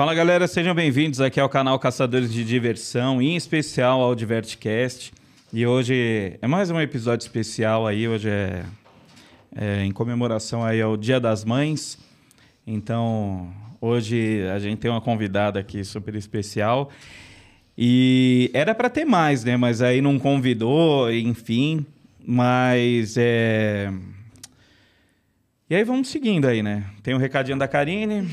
Fala galera, sejam bem-vindos aqui ao canal Caçadores de Diversão, em especial ao Divertcast. E hoje é mais um episódio especial aí, hoje é, é em comemoração aí ao Dia das Mães. Então, hoje a gente tem uma convidada aqui super especial. E era para ter mais, né? Mas aí não convidou, enfim. Mas é. E aí vamos seguindo aí, né? Tem um recadinho da Karine.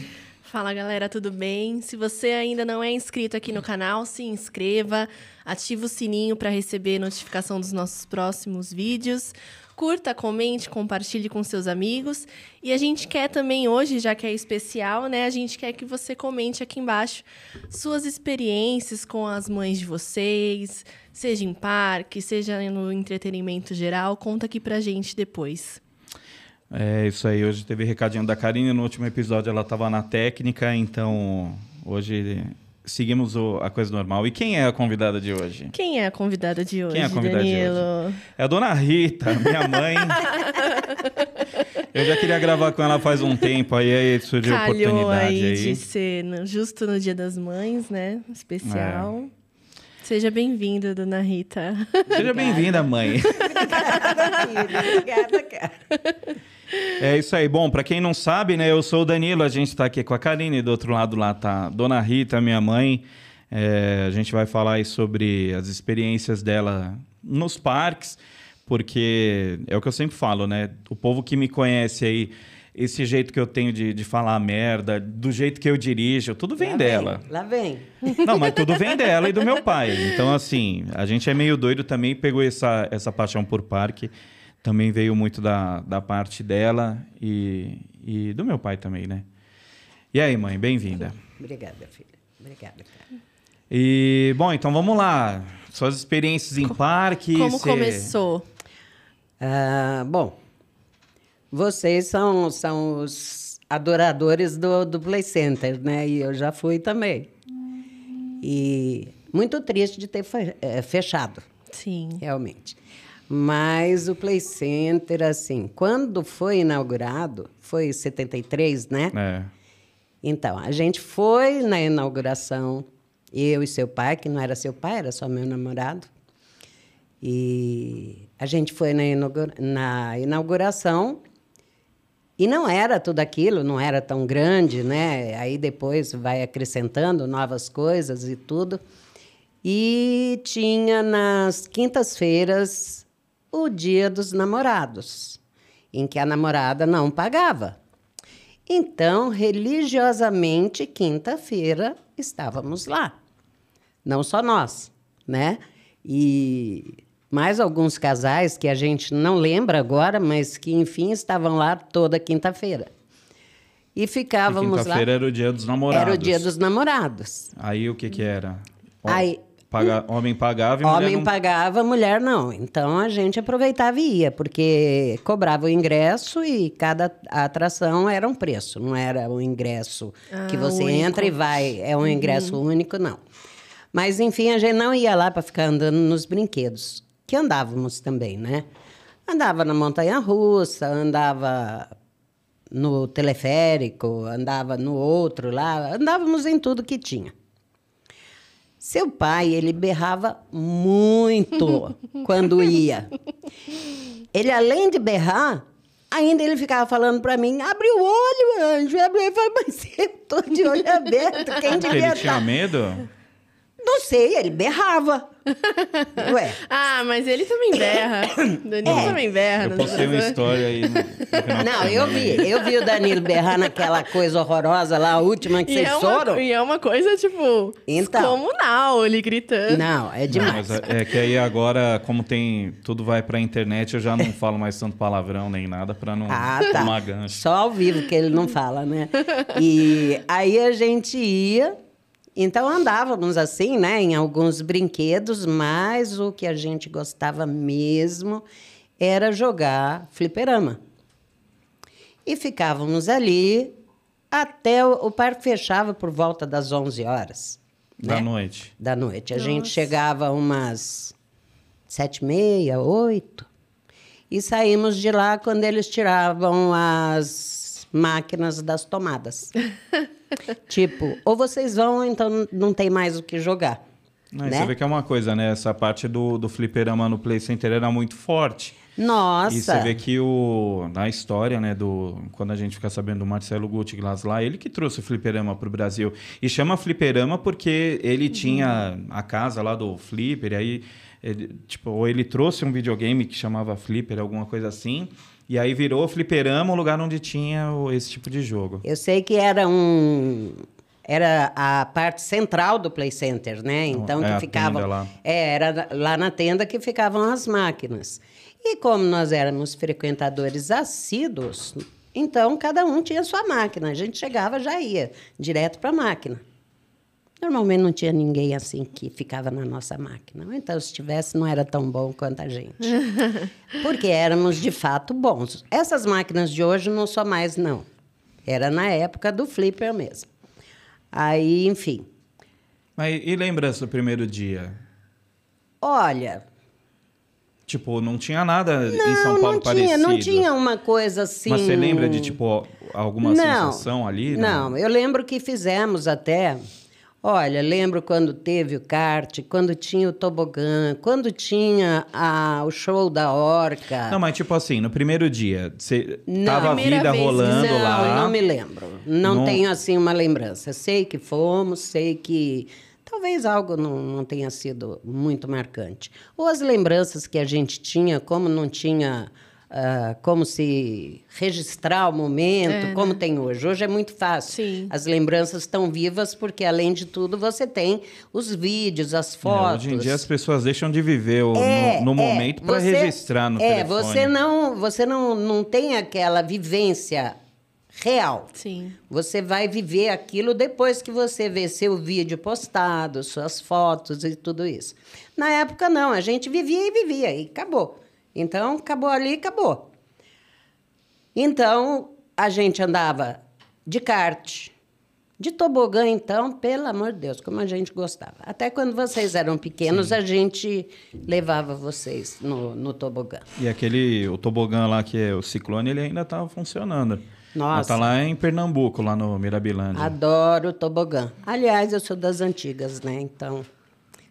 Fala galera, tudo bem? Se você ainda não é inscrito aqui no canal, se inscreva, ative o sininho para receber notificação dos nossos próximos vídeos. Curta, comente, compartilhe com seus amigos. E a gente quer também hoje, já que é especial, né? A gente quer que você comente aqui embaixo suas experiências com as mães de vocês, seja em parque, seja no entretenimento geral. Conta aqui pra gente depois. É isso aí. Hoje teve recadinho da Karine. No último episódio ela estava na técnica, então hoje seguimos o, a coisa normal. E quem é a convidada de hoje? Quem é a convidada de hoje? Quem é a convidada Danilo? de hoje? É a dona Rita, minha mãe. Eu já queria gravar com ela faz um tempo, aí, aí surgiu a oportunidade aí, aí. de ser no- justo no Dia das Mães, né? Especial. Seja bem-vinda, dona Rita. Seja bem-vinda, mãe. Obrigada, cara. É isso aí. Bom, pra quem não sabe, né, eu sou o Danilo, a gente tá aqui com a Karine, do outro lado lá tá a Dona Rita, minha mãe. É, a gente vai falar aí sobre as experiências dela nos parques, porque é o que eu sempre falo, né? O povo que me conhece aí, esse jeito que eu tenho de, de falar merda, do jeito que eu dirijo, tudo vem Lá dela. Lá vem. Não, mas tudo vem dela e do meu pai. Então, assim, a gente é meio doido também, pegou essa, essa paixão por parque. Também veio muito da, da parte dela e, e do meu pai também, né? E aí, mãe, bem-vinda. Obrigada, filha. Obrigada, cara. E, bom, então vamos lá. Suas experiências em parque. Como cê- começou? Ah, bom, vocês são, são os adoradores do, do Play Center, né? E eu já fui também. E muito triste de ter eh, fechado, Sim. realmente. Mas o Play Center, assim, quando foi inaugurado, foi em 73, né? É. Então, a gente foi na inauguração, eu e seu pai, que não era seu pai, era só meu namorado. E a gente foi na, inaugura- na inauguração e não era tudo aquilo, não era tão grande, né? Aí depois vai acrescentando novas coisas e tudo. E tinha nas quintas-feiras o Dia dos Namorados, em que a namorada não pagava. Então, religiosamente, quinta-feira estávamos lá. Não só nós, né? E mais alguns casais que a gente não lembra agora, mas que, enfim, estavam lá toda quinta-feira. E E ficávamos lá. Quinta-feira era o dia dos namorados. Era o dia dos namorados. Aí o que que era? Aí- paga- Homem pagava e mulher Homem não... pagava, mulher não. Então a gente aproveitava e ia, porque cobrava o ingresso e cada atração era um preço, não era um ingresso que Ah, você único. entra e vai, é um ingresso único, não. Mas enfim, a gente não ia lá para ficar andando nos brinquedos, que andávamos também, né? Andava na montanha russa, andava no teleférico, andava no outro lá, andávamos em tudo que tinha. Seu pai, ele berrava muito quando ia. Ele, além de berrar, ainda ele ficava falando para mim, abre o olho, anjo, abre o olho. Eu falei, mas eu tô de olho aberto, quem devia ele tinha estar? medo? Não sei, ele berrava. Ué, Ah, mas ele também berra. Danilo também berra. Eu postei uma história aí. no- não, eu vi, eu vi o Danilo berrar naquela coisa horrorosa lá, a última que E vocês é, foram. uma, e é uma coisa, tipo, Então. comunal, ele gritando. Não, é Não, demais. mas é é que aí agora, como tem. Tudo vai pra internet, eu já não falo mais tanto palavrão nem nada pra não Ah, tá. tomar gancho. Só ao vivo que ele não fala, né? E aí a gente ia, então andávamos assim, né, em alguns brinquedos, mas o que a gente gostava mesmo era jogar fliperama. E ficávamos ali até o, parque fechava por volta das 11 horas Da né? noite. da noite. A Nossa. gente chegava umas sete e meia, oito, e saímos de lá quando eles tiravam as máquinas das tomadas. tipo, ou vocês vão, então não tem mais o que jogar. Né? né? Você vê que é uma coisa, né? Essa parte do, do fliperama no Play Center era muito forte. Nossa! E você vê que o, na história, né, do, quando a gente fica sabendo do Marcelo Gutglas lá, ele que trouxe o fliperama para o Brasil. E chama fliperama porque ele uhum. tinha a casa lá do flipper, e aí, ele, tipo, ou ele trouxe um videogame que chamava flipper, alguma coisa assim, e aí virou fliperama o lugar onde tinha esse tipo de jogo. Eu sei que era um era a parte central do Play Center, né? Então é que ficava lá. É, era lá na tenda que ficavam as máquinas. E como nós éramos frequentadores assíduos, então cada um tinha sua máquina. A gente chegava já ia direto para a máquina. Normalmente não tinha ninguém assim que ficava na nossa máquina. Então, se tivesse, não era tão bom quanto a gente. Porque éramos de fato bons. Essas máquinas de hoje não são mais, não. Era na época do flipper mesmo. Aí, enfim. Mas e lembrança do primeiro dia? Olha, Tipo, não tinha nada não, em São Paulo não parecido. Tinha, não tinha uma coisa assim. Mas você lembra de, tipo, alguma não, sensação ali? Não? não, eu lembro que fizemos até. Olha, lembro quando teve o kart, quando tinha o tobogã, quando tinha a, o show da orca. Não, mas tipo assim, no primeiro dia, você tava a vida vez, rolando não, lá. Não me lembro. Não, não tenho assim uma lembrança. Sei que fomos, sei que talvez algo não, não tenha sido muito marcante. Ou as lembranças que a gente tinha, como não tinha uh, como se registrar o momento, é, como né? tem hoje. Hoje é muito fácil. Sim. As lembranças estão vivas porque, além de tudo, você tem os vídeos, as fotos. É, hoje em dia as pessoas deixam de viver o, é, no, no é. momento para registrar no é, telefone. você não, você não, não tem aquela vivência real. Sim. Você vai viver aquilo depois que você vê seu vídeo postado, suas fotos e tudo isso. Na época, não, a gente vivia e vivia e acabou. Então, acabou ali, acabou. Então, a gente andava de kart, de tobogã, então, pelo amor de Deus, como a gente gostava. Até quando vocês eram pequenos, Sim. a gente levava vocês no, no tobogã. E aquele, o tobogã lá, que é o Ciclone, ele ainda estava funcionando. Nossa. Está lá em Pernambuco, lá no Mirabilândia. Adoro tobogã. Aliás, eu sou das antigas, né? Então,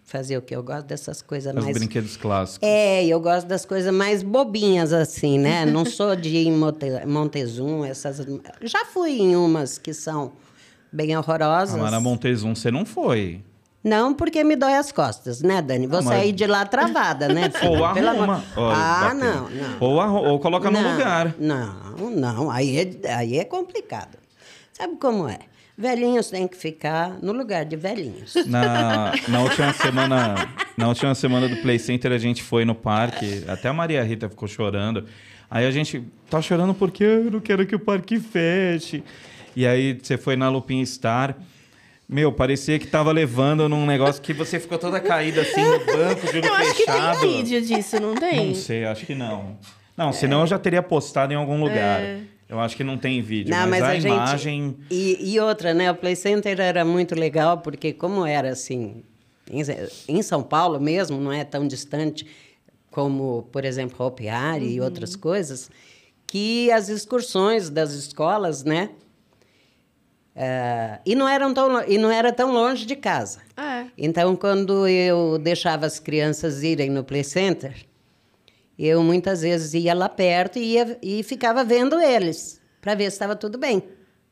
fazer o que? Eu gosto dessas coisas Os mais... brinquedos clássicos. É, eu gosto das coisas mais bobinhas, assim, né? Não sou de ir em Monte... Montezum, essas... Já fui em umas que são bem horrorosas. Ah, mas na Montezum você não foi. Não, porque me dói as costas, né, Dani? Vou sair de lá travada, né? Ou arruma. ah, não, não. Ou, arru... ou coloca não, no lugar. Não, não. Aí é, aí é complicado. Sabe como é? Velhinhos têm que ficar no lugar de velhinhos. Na, na, última semana, na última semana do Play Center, a gente foi no parque. Até a Maria Rita ficou chorando. Aí a gente tá chorando porque eu não quero que o parque feche. E aí você foi na Lupin Star. Meu, parecia que tava levando num negócio que você ficou toda caída assim no banco, de olho eu acho fechado. que tem vídeo disso, não tem? Não sei, acho que não. Não, senão eu já teria postado em algum lugar. É. Eu acho que não tem vídeo, não, mas, mas a, a gente... imagem... E, e, outra, né? O Play Center era muito legal, porque como era assim, em, em São Paulo mesmo, não é tão distante como, por exemplo, Hopiari uhum. e outras coisas, que as excursões das escolas, né? Uh, e, não eram tão, e não era tão longe de casa. É. Então, quando eu deixava as crianças irem no Play Center, eu muitas vezes ia lá perto e, ia, e ficava vendo eles, para ver se estava tudo bem.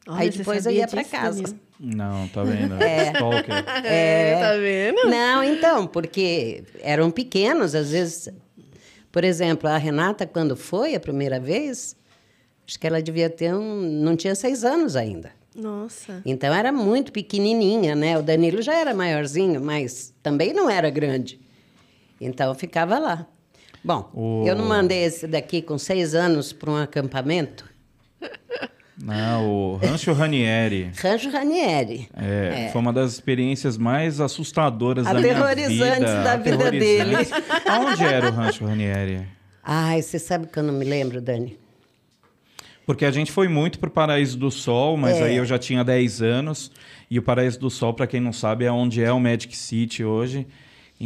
Olha, Aí depois eu ia para casa. Não, tá vendo? É. Stalker. É, tá vendo? Não, então, porque eram pequenos, às vezes. Por exemplo, a Renata, quando foi a primeira vez, acho que ela devia ter um. não tinha seis anos ainda. Nossa. Então era muito pequenininha, né? O Danilo já era maiorzinho, mas também não era grande. Então eu ficava lá. Bom, o... eu não mandei esse daqui com seis anos para um acampamento. Não, o Rancho Ranieri. Rancho Ranieri. É, é, foi uma das experiências mais assustadoras da minha vida. Aterrorizantes da vida dele. Aonde era o Rancho Ranieri? Ai, você sabe que eu não me lembro, Dani. Porque a gente foi muito para o Paraíso do Sol, mas é. aí eu já tinha 10 anos. E o Paraíso do Sol, para quem não sabe, é onde é o Magic City hoje.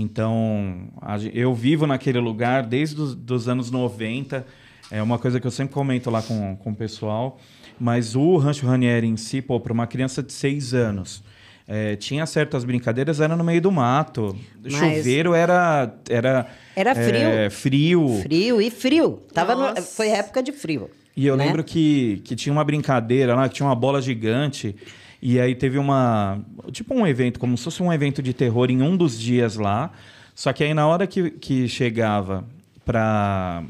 Então, a, eu vivo naquele lugar desde os dos anos 90. É uma coisa que eu sempre comento lá com, com o pessoal. Mas o Rancho Ranieri em si, pô, para uma criança de seis anos, é, tinha certas brincadeiras, era no meio do mato. Mas- Chuveiro era. Era, Era frio. é, frio. Frio e frio. Tava no- foi época de frio. E eu né? lembro que, que tinha uma brincadeira lá, que tinha uma bola gigante. E aí teve uma. Tipo um evento, como se fosse um evento de terror em um dos dias lá. Só que aí na hora que, que chegava pra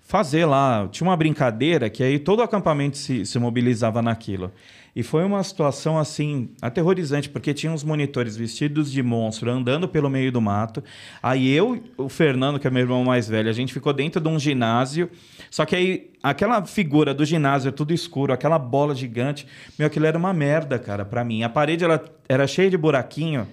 fazer lá, tinha uma brincadeira que aí todo o acampamento se, se mobilizava naquilo. E foi uma situação assim aterrorizante, porque tinha uns monitores vestidos de monstro andando pelo meio do mato. Aí eu, o Fernando, que é meu irmão mais velho, a gente ficou dentro de um ginásio. Só que aí aquela figura do ginásio tudo escuro, aquela bola gigante, meu, aquilo era uma merda, cara, pra mim. A parede ela era cheia de buraquinho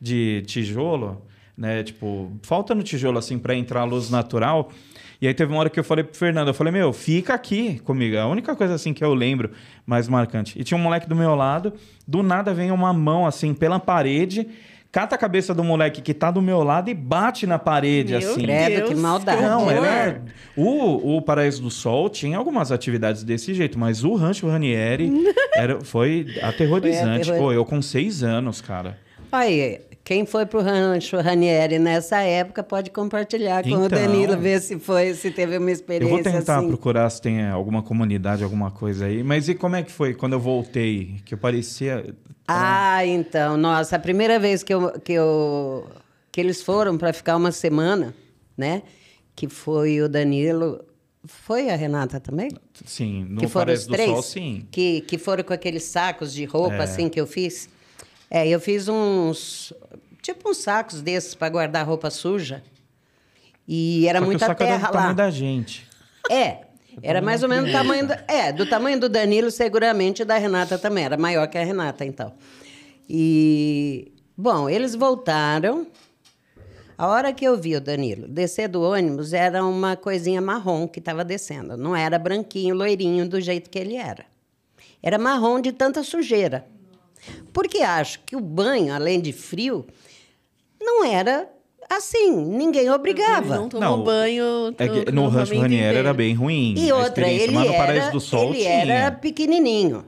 de tijolo, né? Tipo, falta no tijolo assim para entrar a luz natural. E aí teve uma hora que eu falei pro Fernando, eu falei, meu, fica aqui comigo. É a única coisa assim que eu lembro mais marcante. E tinha um moleque do meu lado, do nada vem uma mão assim pela parede, cata a cabeça do moleque que tá do meu lado e bate na parede Meu assim. Credo, Deus, que maldade. Não, era. O, o Paraíso do Sol tinha algumas atividades desse jeito, mas o Rancho Ranieri era, foi aterrorizante. Foi aterror- Pô, eu com seis anos, cara. Aí, quem foi pro Rancho Ranieri nessa época pode compartilhar com o Então. Danilo, ver se foi, se teve uma Eu experiência vou tentar assim. procurar se tem alguma comunidade, alguma coisa aí. Mas e como é que foi quando eu voltei? Que eu parecia. Ah, então, nossa, a primeira vez que, eu, que, eu, que eles foram para ficar uma semana, né? Que foi o Danilo. Foi a Renata também? Sim, no que foram os do três? Sol, sim. Que, que foram com aqueles sacos de roupa, É. assim, que eu fiz. É, eu fiz uns. Tipo uns sacos desses para guardar roupa suja. E era Só que o muita saco era do terra tamanho lá. da gente. É. Era mais ou menos do tamanho do, é, do tamanho do Danilo, seguramente, e da Renata também. Era maior que a Renata, então. E, bom, eles voltaram. A hora que eu vi o Danilo descer do ônibus, era uma coisinha marrom que estava descendo. Não era branquinho, loirinho, do jeito que ele era. Era marrom de tanta sujeira. Porque acho que o banho, além de frio, não era assim. Ninguém obrigava. Não tomou Não, banho. É que no Rancho Ranieri era bem ruim. E a outra, ele, era, do Sol ele era pequenininho,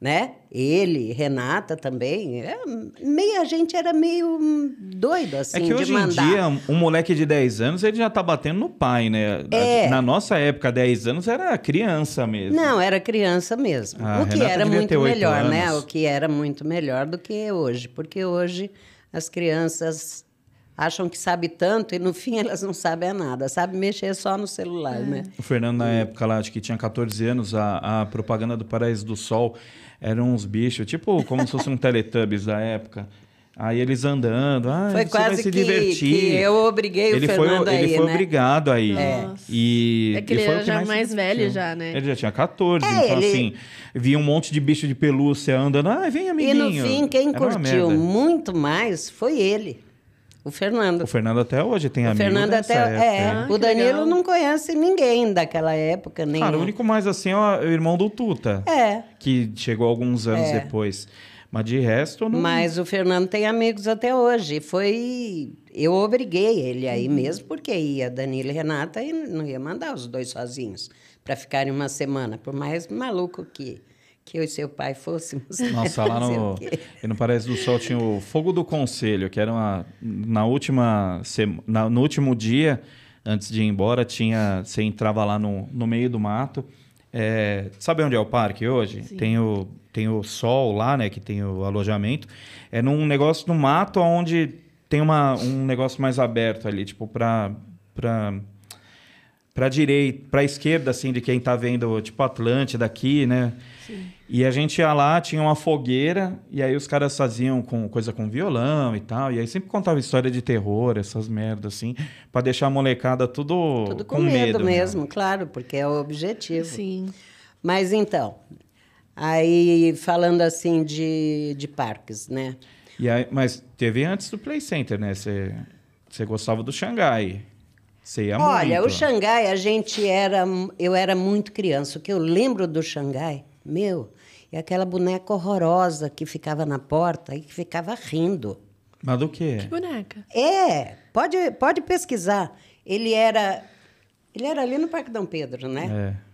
né? Ele, Renata também. é, meio, a gente era meio doido, assim, É que hoje em dia, um moleque de 10 anos, ele já tá batendo no pai, né? É. Na nossa época, 10 anos era criança mesmo. Não, era criança mesmo. A o que Renata era muito melhor, né? anos. O que era muito melhor do que hoje. Porque hoje as crianças acham que sabe tanto e no fim elas não sabem nada. Sabem mexer só no celular, né? O Fernando, na época lá, acho que tinha 14 anos, a, a propaganda do Paraíso do Sol eram uns bichos, tipo como se fosse um Teletubbies da época. Aí eles andando, ah, Foi você vai quase se que, divertir. que eu obriguei ele o Fernando foi, aí, ele foi né? obrigado aí. Nossa. E, É que e ele foi era já mais, mais velho divertiu. já, né? Ele já tinha 14, É, então ele- assim, via um monte de bicho de pelúcia andando, ah, vem E amiguinho. no fim, quem Era curtiu muito mais foi ele, o Fernando. O Fernando até hoje tem O amigo Fernando dessa até. época. é, Ah, o Danilo legal. não conhece ninguém daquela época, nem. Cara, o único mais assim é o irmão do Tuta, É. que chegou alguns anos É. depois. Mas de resto, não... Mas o Fernando tem amigos até hoje. Foi. Eu obriguei ele aí Uhum. mesmo, porque ia Danilo e Renata e não ia mandar os dois sozinhos para ficarem uma semana, por mais maluco que, que eu e seu pai fôssemos. Nossa, lá Fazer no, e no Paraíso do Sol tinha o Fogo do Conselho, que era uma. Na última. sema- Na, no último dia, antes de ir embora, tinha. Você entrava lá no, no meio do mato. É, sabe onde é o parque hoje? Tem o, tem o sol lá, né? Que tem o alojamento. É num negócio no mato onde tem uma, um negócio mais aberto ali, tipo, pra. pra para direita, para esquerda assim de quem tá vendo tipo Atlântida aqui, né? E a gente ia lá, tinha uma fogueira e aí os caras faziam com coisa com violão e tal, e aí sempre contava história de terror, essas merdas assim, para deixar a molecada tudo, Tudo com, com medo, né? mesmo, claro, porque é o objetivo. Sim. Mas então, aí falando assim de, de parques, né? E aí, mas teve antes do Play Center, né? Você você gostava do Xangai. Você ia Olha, muito. o Xangai, a gente era. Eu era muito criança. O que eu lembro do Xangai, meu, é aquela boneca horrorosa que ficava na porta e que ficava rindo. Mas do quê? Que boneca. É, pode, pode pesquisar. Ele era. Ele era ali no Parque Dom Pedro, né? É.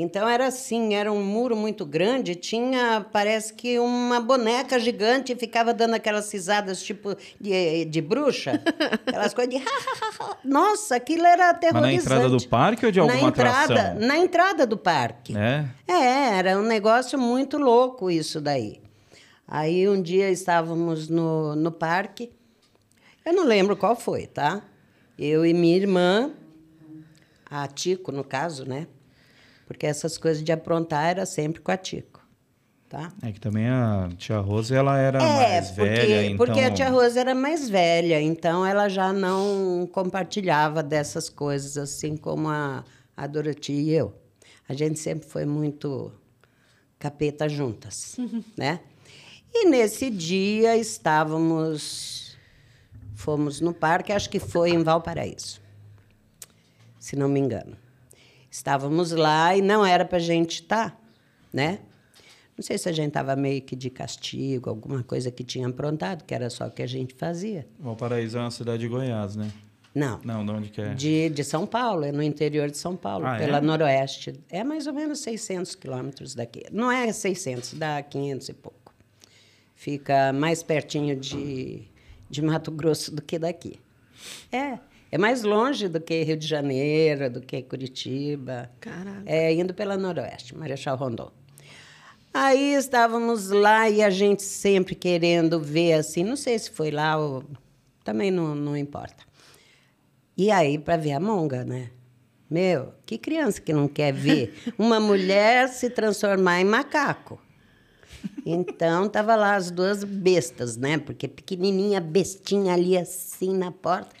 Então era assim, era um muro muito grande, tinha, parece que uma boneca gigante ficava dando aquelas risadas tipo de, de bruxa, aquelas coisas de Nossa, aquilo era Mas aterrorizante. na entrada do parque ou de alguma na entrada, atração? Na entrada do parque. É? É, era um negócio muito louco isso daí. Aí um dia estávamos no, no parque, eu não lembro qual foi, tá? Eu e minha irmã, a Tico, no caso, né? Porque essas coisas de aprontar era sempre com a Tico, tá? É que também a tia Rose, ela era É, mais porque, velha, então... porque a tia Rosa era mais velha, então ela já não compartilhava dessas coisas assim como a, a Dorothy e eu. A gente sempre foi muito capeta juntas, né? E nesse dia estávamos, fomos no parque, acho que foi em Valparaíso, se não me engano. Estávamos lá e não era para a gente estar, né? Não sei se a gente estava meio que de castigo, alguma coisa que tinha aprontado, que era só o que a gente fazia. Valparaíso é uma cidade de Goiás, né? Não, Não, de onde que é? de, de São Paulo, é no interior de São Paulo, Ah, pela é? noroeste. É mais ou menos 600 quilômetros daqui. Não é 600, dá 500 e pouco. Fica mais pertinho de, de Mato Grosso do que daqui. É, é mais longe do que Rio de Janeiro, do que Curitiba. Caraca. É, indo pela noroeste, Marechal Rondon. Aí estávamos lá e a gente sempre querendo ver assim, não sei se foi lá ou também não, não importa. E aí para ver a monga, né? Meu, que criança que não quer ver uma mulher se transformar em macaco? Então tava lá as duas bestas, né? Porque pequenininha bestinha ali assim na porta.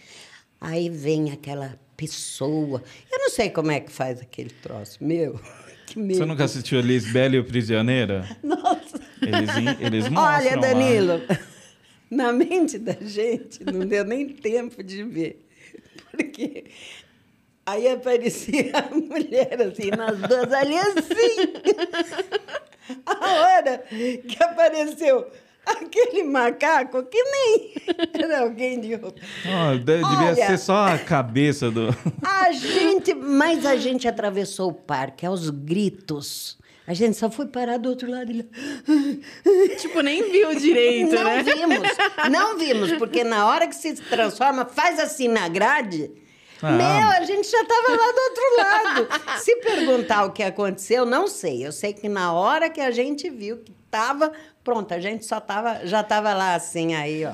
Aí vem aquela pessoa. Eu não sei como é que faz aquele troço. Meu, que medo. Você nunca assistiu Lisbela e o Prisioneira? Nossa. Eles, eles mostram Olha, lá. Danilo, na mente da gente não deu nem tempo de ver. Porque aí aparecia a mulher assim, nós duas ali assim. A hora que apareceu aquele macaco que nem era alguém de. Ah, de- devia Olha. ser só a cabeça do... A gente, mas a gente atravessou o parque aos gritos. A gente só foi parar do outro lado. e lá- Tipo, nem viu direito, não né? vimos, não vimos, porque na hora que se transforma, faz assim na grade. Ah. Meu, a gente já estava lá do outro lado. Se perguntar o que aconteceu, não sei. Eu sei que na hora que a gente viu que estava, pronto, a gente só tava, já estava lá assim, aí, ó.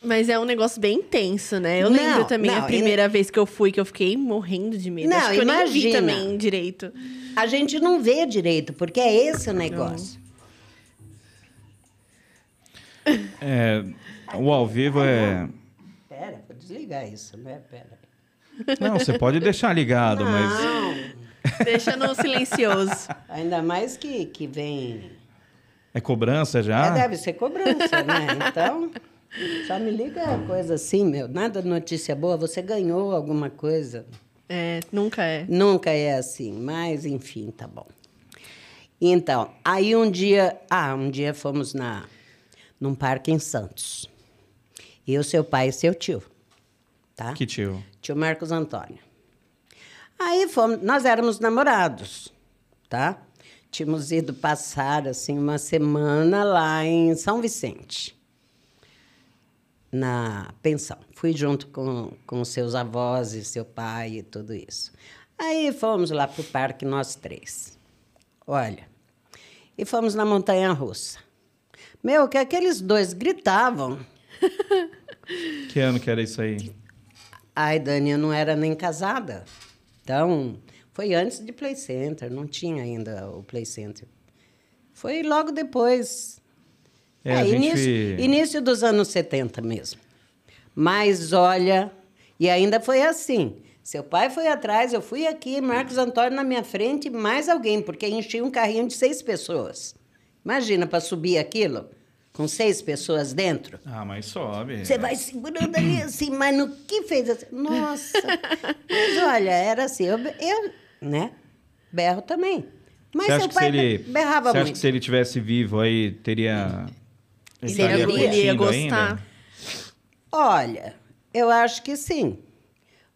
Mas é um negócio bem intenso, né? Eu Não, lembro também não, a primeira vez que eu fui, que eu fiquei morrendo de medo. Não, Acho que eu nem vi imagina. também direito. A gente não vê direito, porque é esse o negócio. É, o ao vivo é... Pera, vou desligar isso, né? Pera. Não, você pode deixar ligado, mas... Não, Deixa no silencioso. ainda mais que, que vem É cobrança já? É, deve ser cobrança, né? Então, só me liga coisa assim, meu. Nada de notícia boa, você ganhou alguma coisa. É, nunca é. Nunca é assim, mas enfim, tá bom. Então, aí um dia, ah, um dia fomos na num parque em Santos. Eu, seu pai e seu tio, tá? Que tio? Tio Marcos Antônio. Aí fomos, nós éramos namorados, tá? Tínhamos ido passar assim uma semana lá em São Vicente, na pensão. Fui junto com, com seus avós e seu pai e tudo isso. Aí fomos lá para o parque, nós três. Olha, e fomos na montanha russa. Meu, que aqueles dois gritavam. Que ano que era isso aí? Ai, Dani, eu não era nem casada. Então, foi antes de Play Center, não tinha ainda o Play Center. Foi logo depois. É, gente- início, início dos anos 70 mesmo. Mas olha, e ainda foi assim. Seu pai foi atrás, eu fui aqui, Marcos Antônio na minha frente, mais alguém, porque enchi um carrinho de seis pessoas. Imagina para subir aquilo, com seis pessoas dentro. Ah, mas sobe. Você vai segurando ali assim, mas no que fez assim? Nossa! Mas olha, era assim, eu, eu né? Berro também. Mas Você acha seu que pai se ele, berrava você acha muito. que se ele tivesse vivo aí, teria... Ele estaria ia, ele ia gostar. ainda? Olha, eu acho que sim.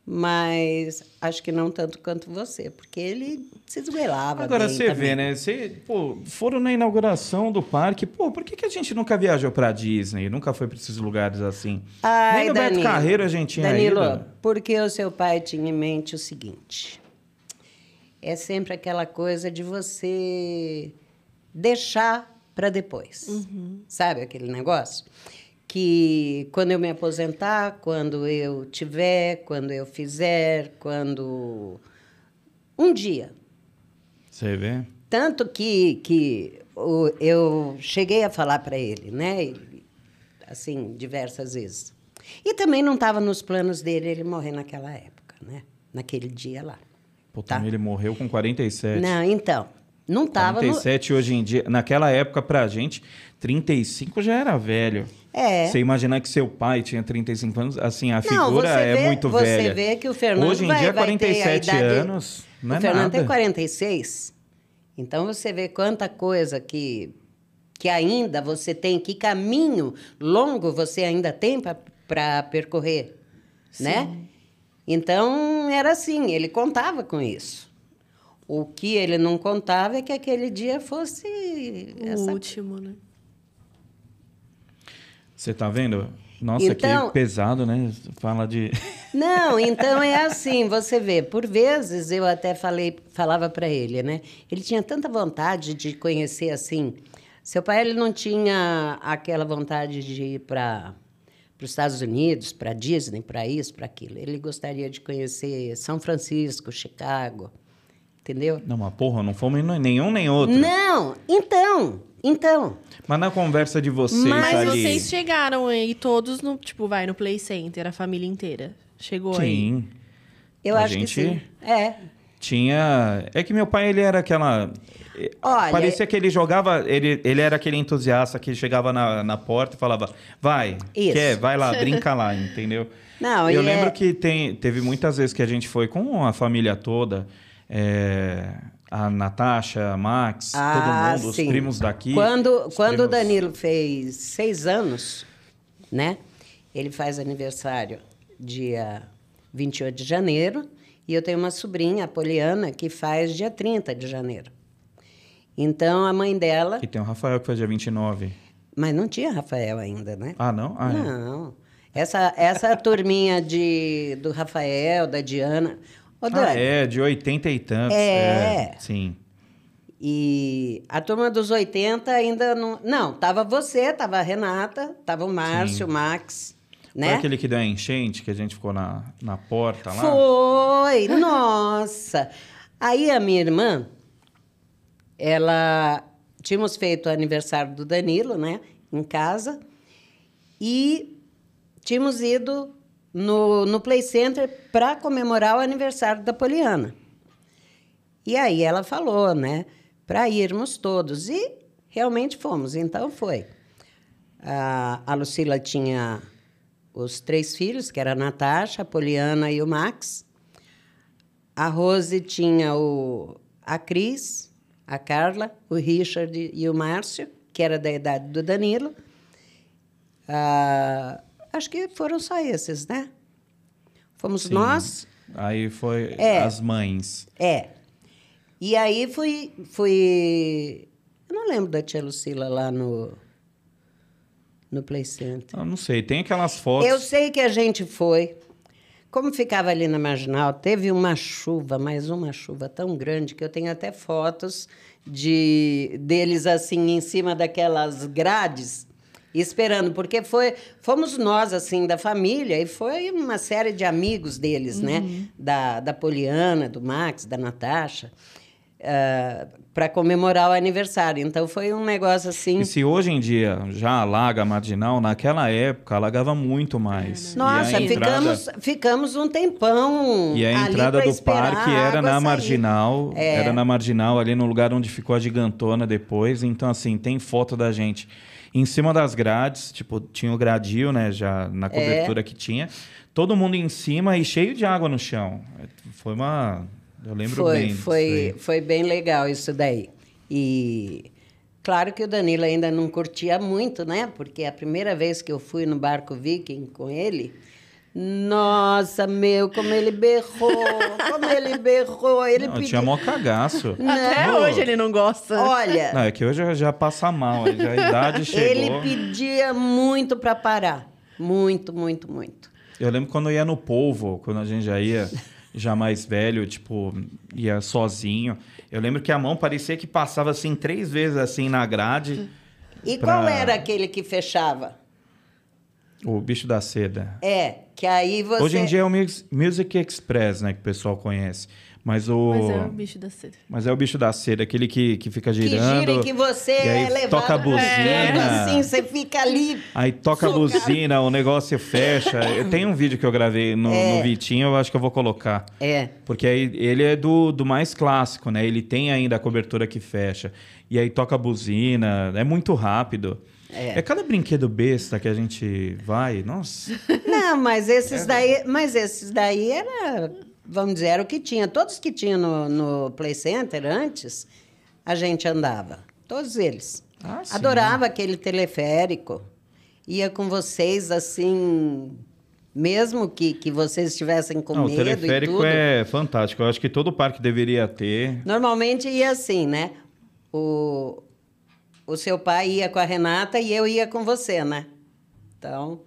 mas acho que não tanto quanto você, porque ele se esgoelava. Agora bem você também. vê, né? Você, pô, foram na inauguração do parque. Pô, por que, que a gente nunca viajou pra Disney? Nunca foi pra esses lugares assim? Ai, Nem no Beto Danilo, Carreiro a gente tinha Danilo, ido. porque o seu pai tinha em mente o seguinte: é sempre aquela coisa de você deixar para depois. Sabe aquele negócio? Que quando eu me aposentar, quando eu tiver, quando eu fizer, quando. Um dia. Você vê? Tanto que, que eu cheguei a falar para ele, né? Assim, diversas vezes. E também não estava nos planos dele ele morrer naquela época, né? Naquele dia lá. Pô, Tá. ele morreu com 47. Não, então, não estava no... 47 hoje em dia. Naquela época, pra gente, 35 já era velho. É. Você imaginar que seu pai tinha 35 anos, assim, a Não, figura você é vê- muito você velha. vê que o Fernando Hoje em vai- dia, vai ter a 47 idade- anos, não o é Fernando nada. tem 46. Então você vê quanta coisa que, que ainda você tem, que caminho longo você ainda tem para percorrer, né? Então era assim, ele contava com isso. O que ele não contava é que aquele dia fosse O essa último, né? Você tá vendo? Nossa, Então- que pesado, né? Fala de... Não, então é assim, você vê, por vezes eu até falei, falava para ele, né? Ele tinha tanta vontade de conhecer assim. Seu pai ele não tinha aquela vontade de ir para os Estados Unidos, para Disney, para isso, para aquilo. Ele gostaria de conhecer São Francisco, Chicago, entendeu? Não, mas porra, não fomos em nenhum nem outro. Não, então, então. Mas na conversa de vocês Mas Mas ali... vocês chegaram aí todos no, tipo, vai no Play Center, a família inteira. Chegou aí. Sim. Eu A acho gente- que sim. É. Tinha. É que meu pai, ele era aquela. Olha- Parecia que ele jogava. Ele, ele era aquele entusiasta que chegava na, na porta e falava: vai, Isso. quer, vai lá, brinca lá, entendeu? Não, Eu lembro é- que tem, teve muitas vezes que a gente foi com a família toda. é, a Natasha, a Max, Ah, todo mundo, sim. os primos daqui. Quando, quando o primos- Danilo fez seis anos, né? Ele faz aniversário dia 28 de janeiro. E eu tenho uma sobrinha, a Poliana, que faz dia 30 de janeiro. Então, a mãe dela... E tem o Rafael que foi dia 29. Mas não tinha Rafael ainda, né? Ah, não? Ah, é. não. Essa, essa turminha de, do Rafael, da Diana... Ô, Ah, Dani, é, de 80 e tantos. É. sim. E a turma dos 80 ainda não. Não, tava você, tava a Renata, tava o Márcio, o Max. Foi Né? aquele que deu a enchente, que a gente ficou na, na porta lá? Foi! Nossa! Aí a minha irmã, ela. Tínhamos feito o aniversário do Danilo, né? Em casa. E tínhamos ido no, no Play Center para comemorar o aniversário da Poliana. E aí ela falou, né? Para irmos todos. E realmente fomos. Então foi. A, a Lucila tinha os três filhos, que era a Natasha, a Poliana e o Max. A Rose tinha o, a Cris, a Carla, o Richard e o Márcio, que era da idade do Danilo. Ah, acho que foram só esses, né? Fomos Sim. nós, Aí foi É. as mães. é. E aí fui, fui. Eu não lembro da tia Lucila lá no, no Play Center. Eu não sei, tem aquelas fotos. Eu sei que a gente foi. Como ficava ali na marginal, teve uma chuva, mas uma chuva tão grande que eu tenho até fotos de deles assim em cima daquelas grades esperando, porque foi fomos nós assim da família e foi uma série de amigos deles, né? Da, da Poliana, do Max, da Natasha, para comemorar o aniversário. Então foi um negócio assim. E se hoje em dia já alaga a marginal, naquela época alagava muito mais. Nossa, e a entrada, ficamos, ficamos um tempão. E a entrada do parque era na sair. marginal, É. era na marginal, ali no lugar onde ficou a gigantona depois. Então, assim, tem foto da gente em cima das grades, tipo, tinha o gradil, né, já na É. cobertura que tinha. Todo mundo em cima e cheio de água no chão. Foi uma. Eu lembro foi, bem. foi, foi bem legal isso daí. E claro que o Danilo ainda não curtia muito, né? Porque a primeira vez que eu fui no barco Viking com ele, Nossa, meu, como ele berrou, como ele berrou. Ele Não, pediu... tinha mó cagaço. Até Pô. hoje ele não gosta. Olha, Não, é que hoje já- já passa mal, já a idade chegou. ele pedia muito para parar. Muito, muito, muito. Eu lembro quando eu ia no polvo, quando a gente já ia, já mais velho, tipo, ia sozinho. Eu lembro que a mão parecia que passava assim três vezes assim na grade. E Pra- qual era aquele que fechava? O bicho da seda. É, que aí você... Hoje em dia é o Music Express, né, que o pessoal conhece. Mas o. Mas é o bicho da seda. Mas é o bicho da seda, aquele que, que fica Que girando. gira e que você e aí é levado toca a buzina. assim, você fica ali... Aí toca a Socado. buzina, o negócio fecha. Eu tenho um vídeo que eu gravei no, É. no Vitinho, eu acho que eu vou colocar. É, Porque aí ele é do, do mais clássico, né? Ele tem ainda a cobertura que fecha. E aí toca a buzina, é muito rápido. É. cada brinquedo besta que a gente vai, nossa. Não, mas É. esses daí, mas esses daí era, vamos dizer, era o que tinha. Todos que tinham no, no Play Center antes, a gente andava. Todos eles. Ah, sim. Adorava aquele teleférico. Ia com vocês assim, mesmo que, que vocês estivessem com Não, o medo e teleférico tudo. é fantástico. Eu acho que todo parque deveria ter. Normalmente ia assim, né? O, o seu pai ia com a Renata e eu ia com você, né? Então.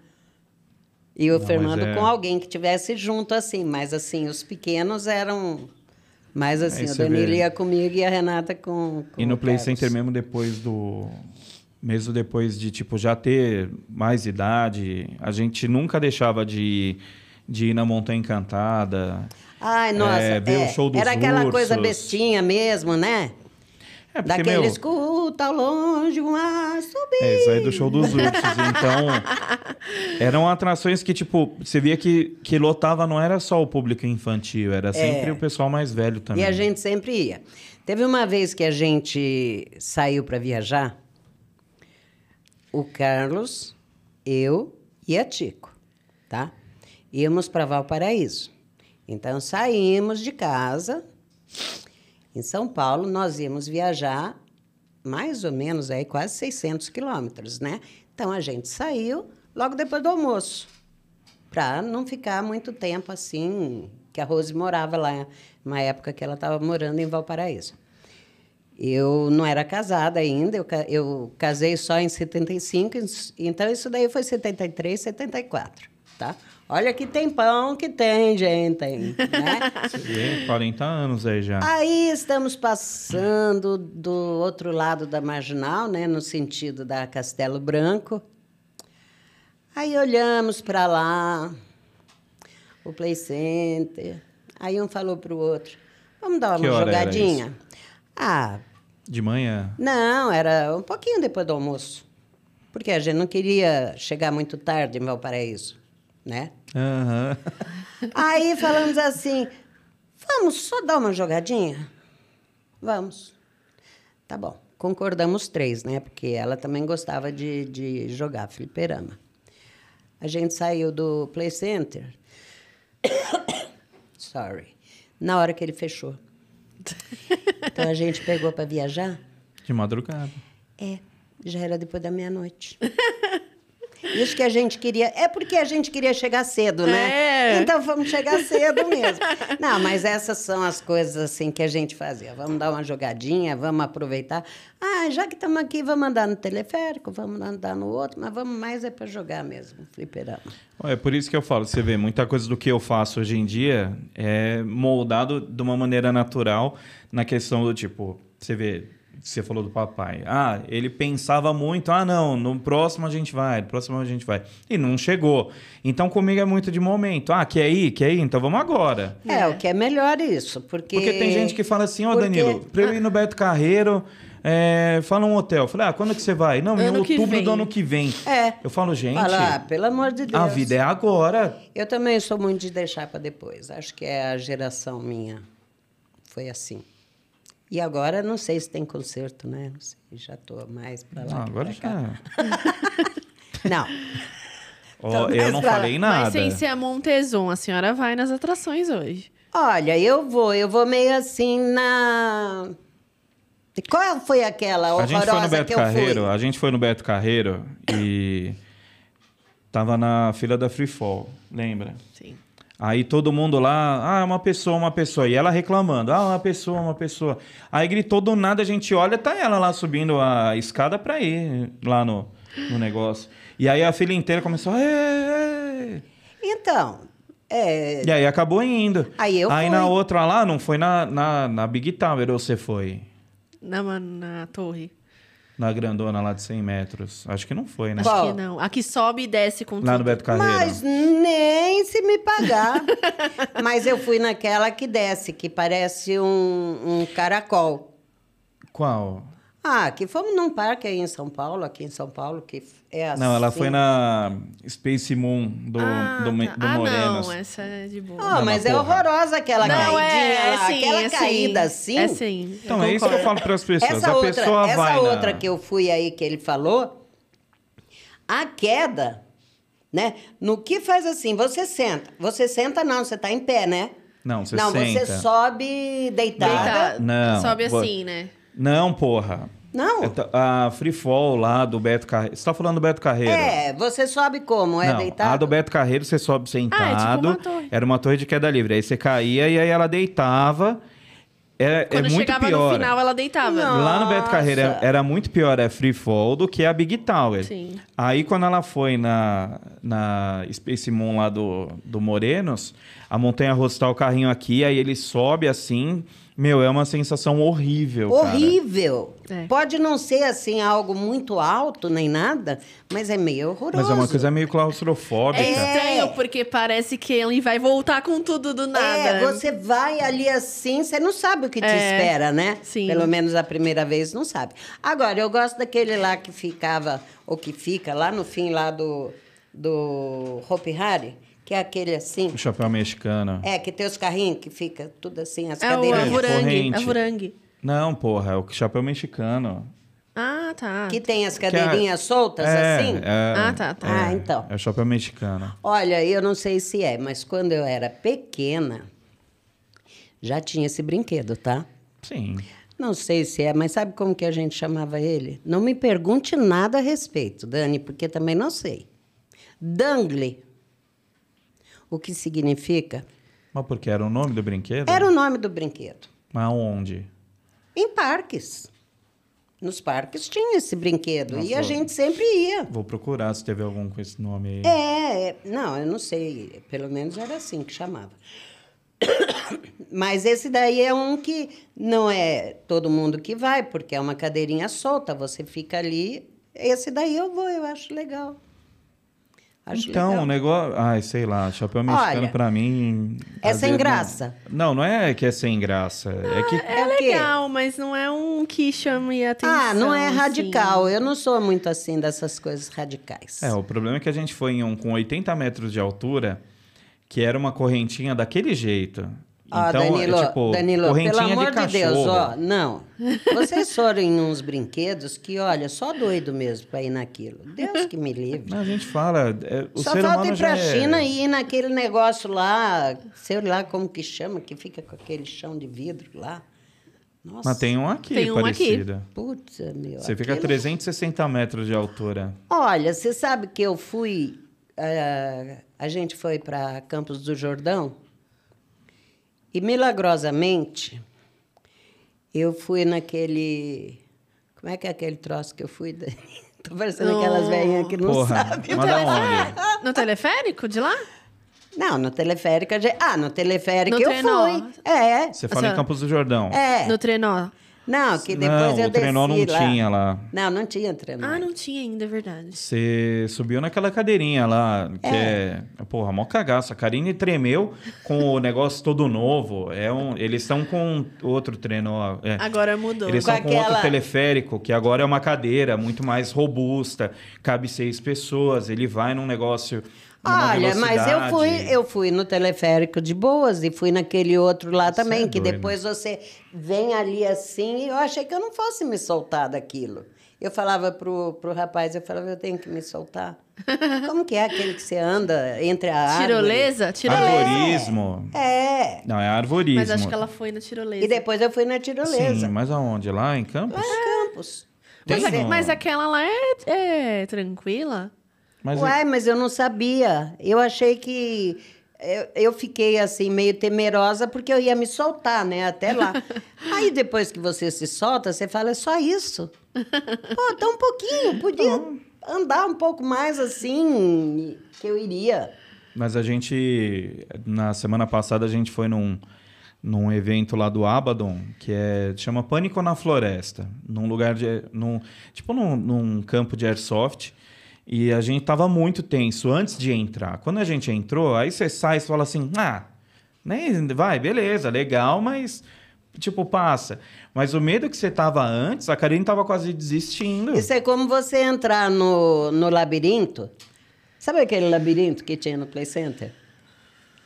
E o Não, Fernando mas é- com alguém que tivesse junto, assim. Mas, assim, os pequenos eram mais assim. O Danilo vê. ia comigo e a Renata com. com E no o Play. Center mesmo depois do. Mesmo depois de, tipo, já ter mais idade, a gente nunca deixava de, de ir na Montanha Encantada. Ai, nossa. É, ver o é, show dos Era aquela coisa ursos. bestinha mesmo, né? É, porque, Daquele meu, escuta ao longe um ar subir. É, isso aí do show dos ursos. Então, eram atrações que, tipo, você via que, que lotava não era só o público infantil, era sempre o pessoal mais velho também. É. E a gente sempre ia. Teve uma vez que a gente saiu para viajar, o Carlos, eu e a Tico, tá? Íamos para Valparaíso. Então saímos de casa em São Paulo, nós íamos viajar mais ou menos aí quase 600 quilômetros, né? Então a gente saiu logo depois do almoço para não ficar muito tempo assim, que a Rose morava lá, uma época que ela estava morando em Valparaíso. Eu não era casada ainda, eu, eu casei só em 75, então isso daí foi 73, 74, tá? Olha que tempão que tem, gente, né? Você vê, 40 anos aí já. Aí estamos passando do outro lado da marginal, né, no sentido da Castelo Branco. Aí olhamos para lá, o Play Center. Aí um falou para o outro: vamos dar uma jogadinha? Ah, De manhã. não, era um pouquinho depois do almoço. Porque a gente não queria chegar muito tarde em Valparaíso, né? Aham. Aí falamos assim: vamos só dar uma jogadinha? Vamos. Tá bom. Concordamos três, né? Porque ela também gostava de, de jogar fliperama. A gente saiu do Play Center. Sorry. Na hora que ele fechou. Então a gente pegou para viajar. De madrugada. É, já era depois da meia-noite. Isso que a gente queria. É porque a gente queria chegar cedo, né? É. Então vamos chegar cedo mesmo. Não, mas essas são as coisas assim que a gente fazia. Vamos dar uma jogadinha, vamos aproveitar. Ah, já que estamos aqui, vamos andar no teleférico, vamos andar no outro, mas vamos mais é para jogar mesmo, fliperama. É por isso que eu falo, você vê, muita coisa do que eu faço hoje em dia é moldado de uma maneira natural na questão do tipo, você vê, você falou do papai. Ah, ele pensava muito, ah, não, no próximo a gente vai, no próximo a gente vai. E não chegou. Então comigo é muito de momento. Ah, quer ir? Quer ir? Então vamos agora. É, o que é melhor isso, porque... Porque tem gente que fala assim, ó, Porque- Danilo, pra eu ir no Beto Carreiro, é, fala um hotel. Eu falei, ah, quando é que você vai? Não, em Ano que outubro do ano que vem. É. Eu falo, gente, Fala, ah, pelo amor de Deus. a vida é agora. Eu também sou muito de deixar para depois. Acho que é a geração minha. Foi assim. E agora não sei se tem concerto, né? Não sei, já estou mais para lá. Que agora já. Não. Então, eu mas não falei Mas nada. sem ser a Montezum, a senhora vai nas atrações hoje. Olha, eu vou, eu vou meio assim na. Qual foi aquela A horrorosa gente foi no que Beto eu Carreiro, fui? a gente foi no Beto Carreiro e Tava na fila da Free Fall, lembra? Sim. Aí todo mundo lá, ah, uma pessoa, uma pessoa. E ela reclamando, ah, uma pessoa, uma pessoa. Aí gritou do nada, a gente olha, tá ela lá subindo a escada pra ir lá no, no negócio. E aí a fila inteira começou, "Ê, ê". Então, é, E aí acabou indo. Aí eu Aí fui. na outra lá, não foi na, na, na Big Tower ou você foi? Na, na torre. Na grandona lá de 100 metros. Acho que não foi, né? Acho Qual? que não. Aqui sobe e desce com Lá tudo. no Beto Carreiro. mas nem se me pagar. mas eu fui naquela que desce, que parece um, um caracol. Qual? Ah, que fomos num parque aí em São Paulo, aqui em São Paulo, que é assim. Não, ela foi na Space Moon do, Ah, do, tá. do ah, Morenos. não, essa é de boa. Ah, Não, mas é porra. horrorosa aquela não, caidinha é, é lá, sim, aquela é sim. caída assim. É sim. Então, é isso que eu falo para as pessoas. Essa a outra, pessoa essa vai outra na... que eu fui aí que ele falou, a queda, né? No que faz assim, você senta. Você senta não, você tá em pé, né? Não, você não, senta. você sobe deitada. Deita- Não, Sobe vou- assim, né? Não, porra. Não. É A Free Fall lá do Beto Carreiro. Você tá falando do Beto Carreiro? É, você sobe como? É não, deitado? a do Beto Carreiro você sobe sentado. uma torre. Era uma torre de queda livre. Aí você caía e aí ela deitava. É, é Quando muito chegava pior. no final, ela deitava. Não. Lá no Beto Carreiro era, Nossa. muito pior a Free Fall do que a Big Tower. Sim. Aí quando ela foi na, na Space Moon lá do, do Morenos, a montanha tá o carrinho aqui, aí ele sobe assim. Meu, é uma sensação horrível. cara. Horrível. É. Pode não ser assim algo muito alto nem nada, mas é meio horroroso. Mas é uma coisa meio claustrofóbica. É estranho, porque parece que ele vai voltar com tudo do nada. É, você vai ali assim, você não sabe o que te É, espera, né? sim. Pelo menos a primeira vez não sabe. Agora, eu gosto daquele lá que ficava, ou que fica lá no fim lá do, do Hopi Hari, que é aquele assim. O chapéu mexicano. É, que tem os carrinhos que fica tudo assim, as É o cadeirinhas. Avurangue. Avurangue. Não, porra, é o chapéu mexicano. Ah, tá. Que tem as é- cadeirinhas soltas é, assim. é, Ah, tá, tá. Ah, então. É o chapéu mexicano. Olha, eu não sei se é, mas quando eu era pequena, já tinha esse brinquedo, tá? Sim. Não sei se é, mas sabe como que a gente chamava ele? Não me pergunte nada a respeito, Dani, porque também não sei. Dangle. O que significa? Mas porque era o nome do brinquedo? Era o nome do brinquedo. Mas onde? Em parques. Nos parques tinha esse brinquedo e a Nossa. gente sempre ia. Vou procurar se teve algum com esse nome aí. É, é, não, eu não sei. Pelo menos era assim que chamava. Mas esse daí é um que não é todo mundo que vai, porque é uma cadeirinha solta, você fica ali. Esse daí eu vou, eu acho legal. Acho então, legal. o negócio. Ai, sei lá, chapéu mexicano Olha, pra mim. é sem graça. Não, não é que é sem graça. É que. É, É o quê? legal, mas não é um que chame a atenção. Ah, não é assim. radical. Eu não sou muito assim dessas coisas radicais. É, o problema é que a gente foi em um com 80 metros de altura, que era uma correntinha daquele jeito. Ó, então, Danilo, é tipo, Danilo, pelo amor de de, Deus, ó, não. Vocês foram em uns brinquedos que, olha, só doido mesmo para ir naquilo. Deus que me livre. Não, a gente fala, é, o Só ser falta ir já pra é- China e ir naquele negócio lá, sei lá como que chama, que fica com aquele chão de vidro lá. Nossa, Mas tem um aqui Tem um aqui. parecido. putz, meu. Você fica a aquilo- 360 metros de altura. Olha, você sabe que eu fui. ah, a gente foi para Campos do Jordão e milagrosamente eu fui naquele. Como é que é aquele troço que eu fui? Tô parecendo aquelas velhinhas que não Porra, sabem. mas da onde? No teleférico de lá? Não, no teleférico. Ah, no teleférico No eu trenó. fui. É. Você fala em Campos do Jordão. É. No trenó. Não, que depois não, eu o trenó não lá. tinha lá. Não, não tinha trenó. Ah, não tinha ainda, é verdade. Você subiu naquela cadeirinha lá, que é. Porra, mó cagaço. A Karine tremeu com o negócio todo novo. É um, eles estão com outro trenó. é. Agora mudou. Eles Com estão com aquela- outro teleférico, que agora é uma cadeira muito mais robusta, cabe seis pessoas. Ele vai num negócio. Olha, mas eu velocidade. fui, eu fui no teleférico de boas e fui naquele outro lá Você também, é que depois você vem ali assim, e eu achei que eu não fosse me soltar daquilo. Eu falava pro, pro rapaz, eu falava, eu tenho que me soltar. Como que é aquele que você anda entre a árvore? Tirolesa? Tirolesa. Arborismo. É. Não, é arborismo. Mas acho que ela foi na tirolesa. E depois eu fui na tirolesa. Sim, mas aonde? Lá em Campos? Lá em Campos. Mas, mas aquela lá é, é tranquila? Mas Uai, mas eu não sabia. Eu achei que. Eu, eu fiquei assim, meio temerosa, porque eu ia me soltar, né? Até lá. Aí depois que você se solta, você fala, é só isso. Pô, tá um pouquinho, podia andar um pouco mais assim, que eu iria. Mas a gente, na semana passada, a gente foi num, num evento lá do Abaddon, que é, chama Pânico na Floresta, num lugar de, num, tipo num, num campo de airsoft, e a gente tava muito tenso antes de entrar. Quando a gente entrou, aí você sai e fala assim, ah, nem, vai, beleza, legal, mas, tipo, passa. Mas o medo que você tava antes, a Karine tava quase desistindo. Isso é como você entrar no, no labirinto. Sabe aquele labirinto que tinha no Play Center?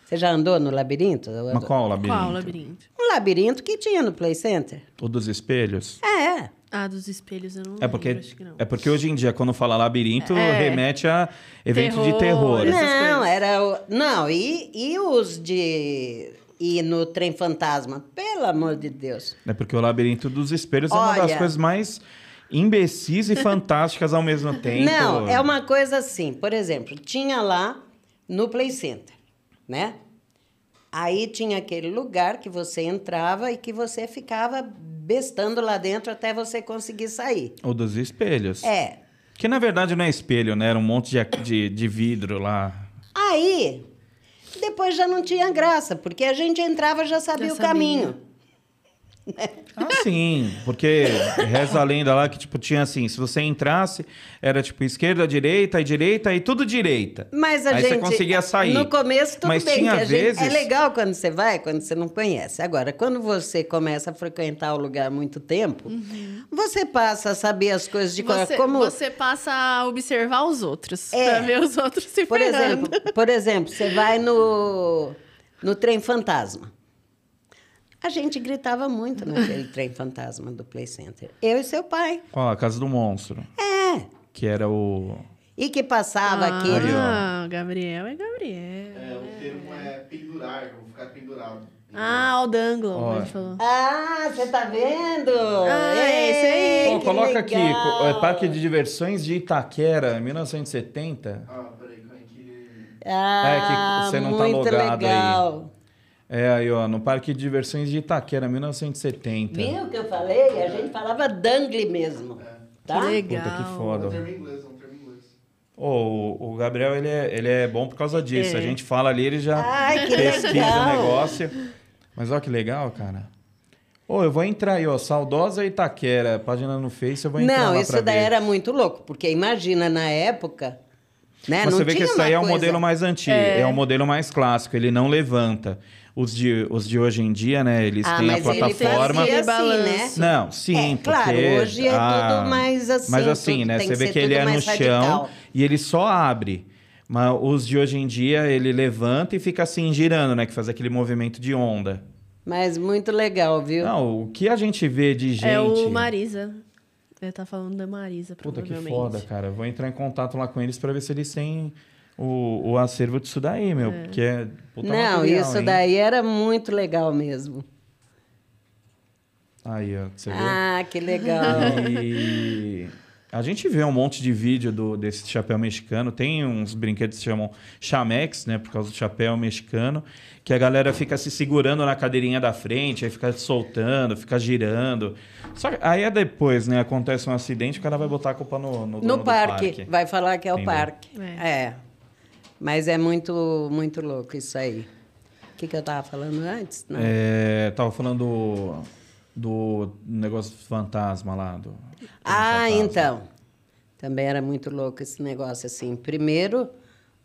Você já andou no labirinto? Mas qual o labirinto? Qual labirinto? Um labirinto que tinha no Play Center. O dos espelhos? É. Ah, dos espelhos eu não É porque, lembro, acho que não. é porque hoje em dia, quando fala labirinto, É. remete a evento de Terror, terror. essas Não, era o. Não, e, e os de. ir no trem fantasma? Pelo amor de Deus. É porque o labirinto dos espelhos é uma das Olha. coisas mais imbecis e fantásticas ao mesmo tempo. Não, é uma coisa assim. Por exemplo, tinha lá no Play Center, né? Aí tinha aquele lugar que você entrava e que você ficava bestando lá dentro até você conseguir sair. O dos espelhos. É. Que na verdade não é espelho, né? Era um monte de, de, de vidro lá. Aí, depois já não tinha graça, porque a gente entrava já sabia Já o sabia. caminho. Ah, sim. Porque reza a lenda lá que, tipo, tinha assim, se você entrasse, era tipo esquerda, direita e direita e tudo direita. Mas a Aí gente. você conseguia sair. No começo, tudo Mas bem. tinha que a gente- vezes... é legal quando você vai, quando você não conhece. Agora, quando você começa a frequentar o lugar há muito tempo, você passa a saber as coisas de Você, como. você passa a observar os outros. É. Pra ver os outros se Por ferrando. exemplo, por exemplo, você vai no, no trem fantasma. A gente gritava muito naquele trem fantasma do Play Center. Eu e seu pai. Ó, a Casa do Monstro. É. Que era o... E que passava ah, aquele. Ah, Gabriel é Gabriel. É, o termo é pendurar, vou ficar pendurado. Ah, o falou. Ah, você tá vendo? Ah, é esse aí. Pô, coloca aqui, legal. co- é Parque de Diversões de Itaquera, 1970. Ah, peraí, calma aí que... Ah, É que você não tá muito logado aí. É aí, ó, no Parque de Diversões de Itaquera, 1970. Viu o que eu falei? A gente falava dangle mesmo. Tá? Que legal. Puta que É um foda. termo inglês, é um termo inglês. Ô, o, o Gabriel, ele é, ele é bom por causa disso. É. A gente fala ali, ele já Ai, que pesquisa legal. o negócio. Mas ó que legal, cara. Ô, eu vou entrar aí, ó, Saudosa Itaquera, página no Face, eu vou entrar Não, lá isso pra daí ver. era muito louco, porque imagina na época, né? Mas não você vê que esse aí é o coisa- modelo mais antigo, é. o modelo mais clássico, ele não levanta. Os de, os de hoje em dia, né, eles Ah, têm a ele plataforma... fazia assim, né? Não, sim, É, claro, porque... hoje é ah, tudo mais assim, Mas assim, tudo né? Você que vê que ele é no mais chão radical. e ele só abre. Mas os de hoje em dia, ele levanta e fica assim, girando, né? Que faz aquele movimento de onda. Mas muito legal, viu? Não, o que a gente vê de gente... É o Marisa. Ele tá falando da Marisa, Puta que provavelmente. foda, cara. Eu Vou entrar em contato lá com eles pra ver se eles têm o, o acervo disso daí, meu. Porque é puta não, material, isso hein? daí era muito legal mesmo. Aí, ó, você vê. Ah, que legal. E a gente vê um monte de vídeo do, desse chapéu mexicano. Tem uns brinquedos que se chamam chamex, né? Por causa do chapéu mexicano. Que a galera fica se segurando na cadeirinha da frente, aí fica soltando, fica girando. Só que aí é depois, né? Acontece um acidente, o cara vai botar a culpa no, no, dono No do parque, vai falar que é o Entendeu? parque. É. É. Mas é muito, muito louco isso aí. O que, que eu tava falando antes? Não. É, tava falando do, do negócio fantasma lá. Do, ah, fantasma. então. Também era muito louco esse negócio assim. Primeiro,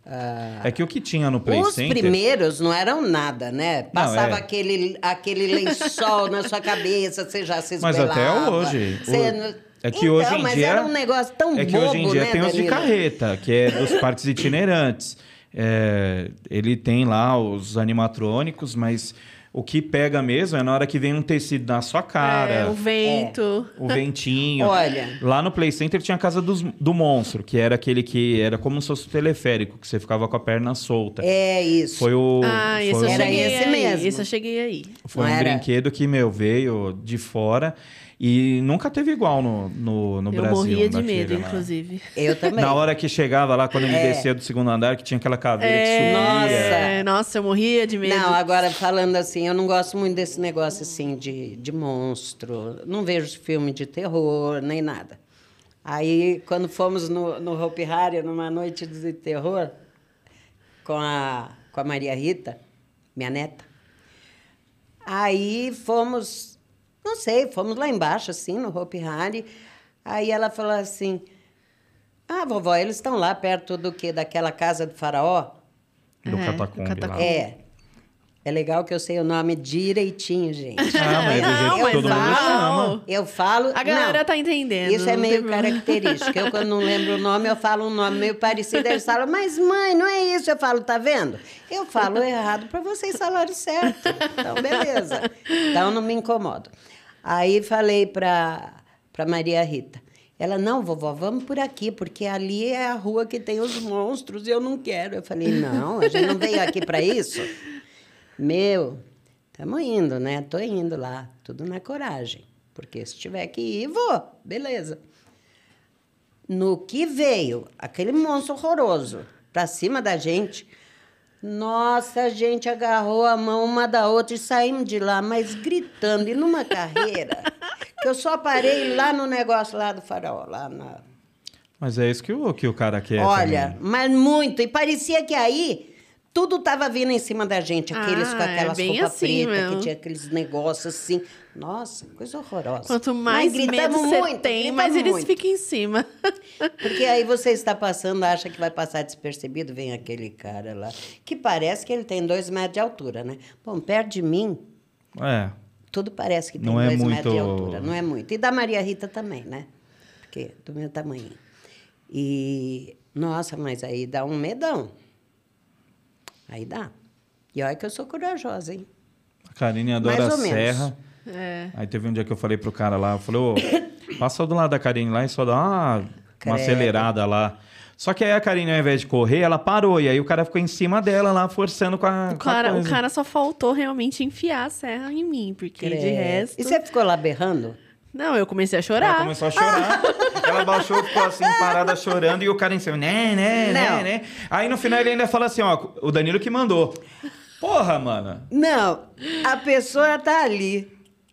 ah, É que o que tinha no Play os Center... primeiros não eram nada, né? Passava é. aquele, aquele lençol na sua cabeça, você já se Mas esbelava. até hoje. Você O- não- É que então, hoje em mas dia. era um negócio tão É que bobo, hoje em dia né, tem os de carreta, que é dos parques itinerantes. É, ele tem lá os animatrônicos, mas O que pega mesmo é na hora que vem um tecido na sua cara, É, o vento. o ventinho. Olha. Lá no Play Center tinha a casa dos- do monstro, que era aquele que era como se fosse um teleférico, que você ficava com a perna solta. É isso. Foi o. Ah, esse foi eu um- Era cheguei esse aí. mesmo. Esse eu cheguei aí. Foi Não um era? brinquedo que, meu, veio de fora e nunca teve igual no, no, no eu Brasil. morria de medo, lá. inclusive. Eu também. Na hora que chegava lá, quando ele É. descia do segundo andar, que tinha aquela caveira que É, subia. Nossa. é, nossa, eu morria de medo. Não, agora falando assim, eu não gosto muito desse negócio assim de, de monstro. Não vejo filme de terror, nem nada. Aí, quando fomos no, no Hopi Hari, numa noite de terror, com a, com a Maria Rita, minha neta, aí fomos, não sei, fomos lá embaixo, assim, no Hopi Hari. Aí ela falou assim, ah, vovó, eles estão lá perto do quê? Daquela casa do faraó? Do É, catacumbi do lá. catacumbi. É. É legal que eu sei o nome direitinho, gente. Ah, mas é do jeito Não, mas todo mundo não. chama. Eu falo. A galera não, tá entendendo. Isso é meio característico. Eu, quando não lembro o nome, eu falo um nome meio parecido. Eles falam, mas mãe, não é isso. Eu falo, tá vendo? Eu falo errado para vocês falarem certo. Então, beleza. Então, não me incomodo. Aí falei para para Maria Rita. Ela, não, vovó, vamos por aqui, porque ali é a rua que tem os monstros e eu não quero. Eu falei, não, a gente não veio aqui para isso. Meu, estamos indo, né? Tô indo lá, tudo na coragem. Porque se tiver que ir, vou. Beleza. No que veio aquele monstro horroroso pra cima da gente, nossa, a gente agarrou a mão uma da outra e saímos de lá, mas gritando e numa carreira que eu só parei lá no negócio lá do faraó, lá na, Mas é isso que o, que o cara quer. Olha, também. mas muito. E parecia que aí tudo tava vindo em cima da gente. Aqueles Ah, com é aquelas bem roupas assim pretas, que tinha aqueles negócios assim. Nossa, coisa horrorosa. Quanto mais Mas medo gritamos você muito, tem, mais eles muito. ficam em cima. Porque aí você está passando, acha que vai passar despercebido, vem aquele cara lá, que parece que ele tem dois metros de altura, né? Bom, perto de mim, É. tudo parece que tem Não é dois metros de muito- altura. Não é muito. E da Maria Rita também, né? Porque do meu tamanho. E, nossa, mas aí dá um medão. Aí dá. E olha que eu sou corajosa, hein? A Karine adora Mais a serra. É. Aí teve um dia que eu falei pro cara lá, eu falei, ô, passa do lado da Karine lá e só dá uma, uma acelerada lá. Só que aí a Karine, ao invés de correr, ela parou. E aí o cara ficou em cima dela lá, forçando com a, O com a cara, o cara só faltou realmente enfiar a serra em mim, porque de resto. E você ficou lá berrando? Não, eu comecei a Ela chorar. começou a chorar. ela baixou, ficou assim, parada chorando, e o cara em cima, né, né, né, né. Aí no final ele ainda fala assim, ó, o Danilo que mandou. Porra, mano. Não, a pessoa tá ali,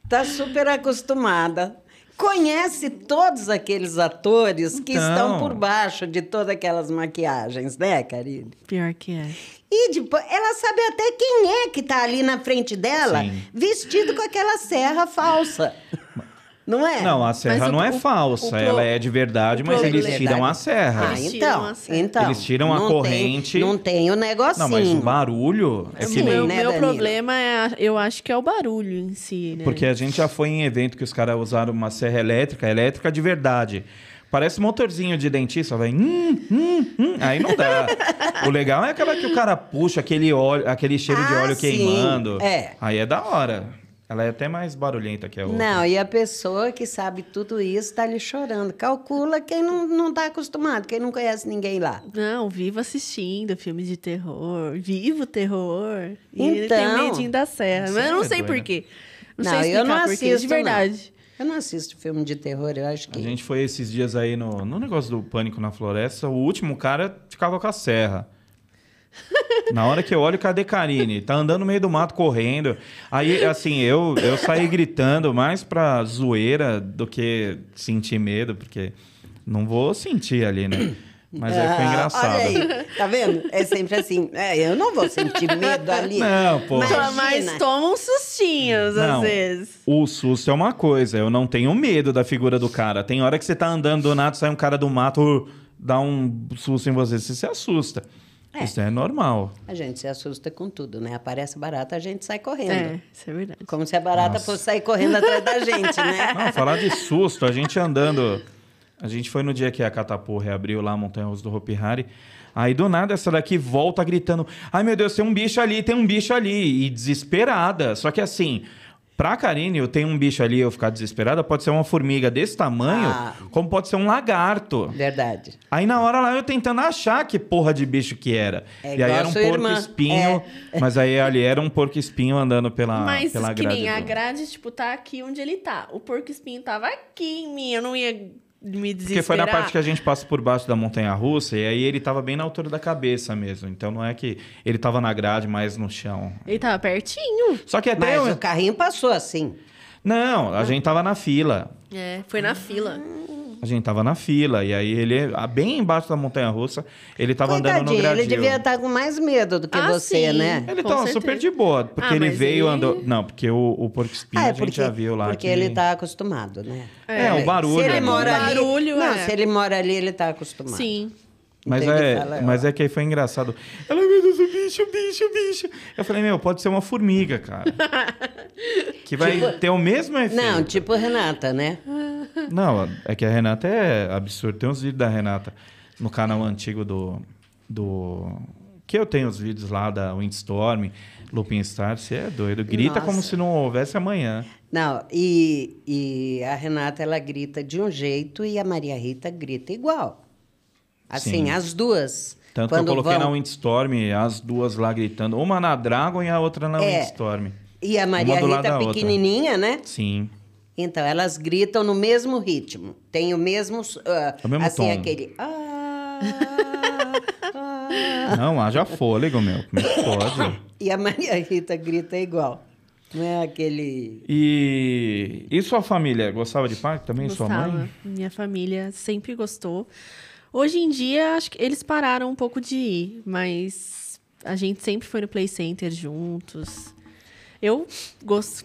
tá super acostumada, conhece todos aqueles atores que Então. estão por baixo de todas aquelas maquiagens, né, Karine? Pior que é. E depois, ela sabe até quem é que tá ali na frente dela, Sim. vestido com aquela serra falsa. Não é? Não, a serra o- não é o- falsa, o pro- ela é de verdade, o mas eles problema- tiram a serra. Ah, Eles então, então. Eles tiram a corrente. Tem, não tem o negocinho. Não, mas o barulho é Sim, que nem... meu né, meu Danilo? problema é, a- eu acho que é o barulho em si, né? Porque a gente já foi em evento que os caras usaram uma serra elétrica, elétrica de verdade. Parece motorzinho de dentista, vai. Hum, hum, hum. Aí não dá. o legal é aquela que o cara puxa aquele óleo, aquele cheiro de Ah, óleo sim. queimando. É. Aí é da hora. Ela é até mais barulhenta que a outra. Não, e a pessoa que sabe tudo isso está ali chorando. Calcula quem não, não tá acostumado, quem não conhece ninguém lá. Não, vivo assistindo filmes de terror, vivo terror. E ele Então. tem medinho da serra. Mas eu não sei doida. por quê. Não, Não, sei eu não assisto, de verdade. Eu não assisto filme de terror, eu acho que. A gente foi esses dias aí no, no negócio do pânico na floresta. O último cara ficava com a serra. Na hora que eu olho, cadê Karine? Tá andando no meio do mato correndo. Aí, assim, eu, eu saí gritando mais pra zoeira do que sentir medo, porque não vou sentir ali, né? Mas aí foi Ah, engraçado. Olha aí, tá vendo? É sempre assim. É, eu não vou sentir medo ali. Não, pô. Mas toma uns sustinhos, Não. às vezes. O susto é uma coisa, eu não tenho medo da figura do cara. Tem hora que você tá andando do nada, sai um cara do mato, dá um susto em você, você se assusta. É. Isso é normal. A gente se assusta com tudo, né? Aparece barata, a gente sai correndo. É, isso é verdade. Como se a barata Nossa. fosse sair correndo atrás da gente, né? Não, falar de susto, a gente andando A gente foi no dia que a Catapô reabriu lá a Montanha Russa do Hopi Hari. Aí do nada essa daqui volta gritando: Ai meu Deus, tem um bicho ali, tem um bicho ali. E desesperada. Só que assim, pra Karine, eu tenho um bicho ali eu ficar desesperada, pode ser uma formiga desse tamanho, Ah. como pode ser um lagarto. Verdade. Aí na hora lá eu tentando achar que porra de bicho que era. É e aí era um sua porco irmã. espinho, mas aí ali era um porco espinho andando pela, Mas pela que nem grade a do- grade, tipo, tá aqui onde ele tá. O porco espinho tava aqui em mim, eu não ia me desesperar. Porque foi na parte que a gente passa por baixo da montanha russa e aí ele tava bem na altura da cabeça mesmo. Então não é que ele tava na grade, mais no chão. Ele tava pertinho. Só que até Mas eu... o carrinho passou assim. Não, a gente tava na fila. É, foi na fila. A gente tava na fila. E aí ele, bem embaixo da montanha russa, ele tava andando no Coitadinho, gradil. ele devia estar com mais medo do que Ah, você, sim. né? Ele Com tava certeza. super de boa, porque Ah, ele veio, ele- andou... Não, porque o, o porco espinho Ah, a gente já viu lá Porque que... ele tá acostumado, né? É, o barulho. Se ele né? mora O ali, barulho, não, é. se ele mora ali, ele tá acostumado. Sim. Mas Então é, fala, mas ó. é que aí foi engraçado. Ela, meu Deus, o bicho, o bicho, o bicho. Eu falei, meu, pode ser uma formiga, cara. que vai ter o mesmo efeito. Não, tipo Renata, né? Não, é que a Renata é absurdo. Tem uns vídeos da Renata no canal antigo do. do que eu tenho os vídeos lá da Windstorm, Lupin Star, você é doido. Grita Nossa. como se não houvesse amanhã. Não, e, e a Renata, ela grita de um jeito e a Maria Rita grita igual. Assim, Sim. as duas. Tanto quando que eu coloquei vão... na Windstorm, as duas lá gritando. Uma na Dragon e a outra na É. Windstorm. E a Maria Rita outra. pequenininha, né? Sim. Então, elas gritam no mesmo ritmo. Tem o mesmo... ah, O mesmo assim, tom. aquele... Ah, ah. Não, haja fôlego, meu. Como é que pode? E a Maria Rita grita igual. Não é aquele... E, e sua família? Gostava de parque também? Sua Gostava. mãe? Minha família sempre gostou. Hoje em dia, acho que eles pararam um pouco de ir, mas a gente sempre foi no Play Center juntos. Eu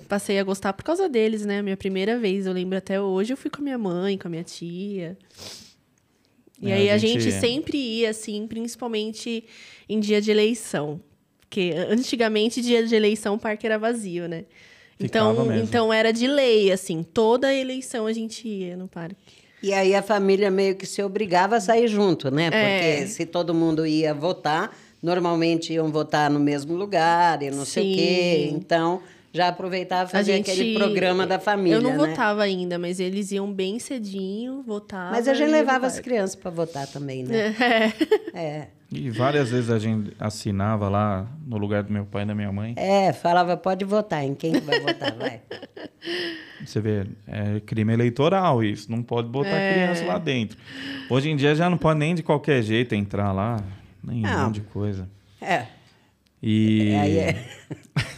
passei a gostar por causa deles, né? Minha primeira vez, eu lembro até hoje, eu fui com a minha mãe, com a minha tia. E É, aí a a gente- gente sempre ia, assim, principalmente em dia de eleição. Porque antigamente, dia de eleição, o parque era vazio, né? Ficava Então, mesmo. então era de lei, assim, toda eleição a gente ia no parque. E aí a família meio que se obrigava a sair junto, né? Porque É. se todo mundo ia votar, normalmente iam votar no mesmo lugar e não sei o quê. Sim. Então, já aproveitava A fazer gente- aquele programa da família, Eu não né? votava ainda, mas eles iam bem cedinho, votavam. Mas a gente levava as crianças para votar também, né? É. E várias vezes a gente assinava lá no lugar do meu pai e da minha mãe. É, falava, pode votar. Em quem que vai votar? Vai. Você vê, é crime eleitoral isso. Não pode botar É. criança lá dentro. Hoje em dia já não pode nem de qualquer jeito entrar lá. Nem um Não. monte de coisa. É. E... Aí é.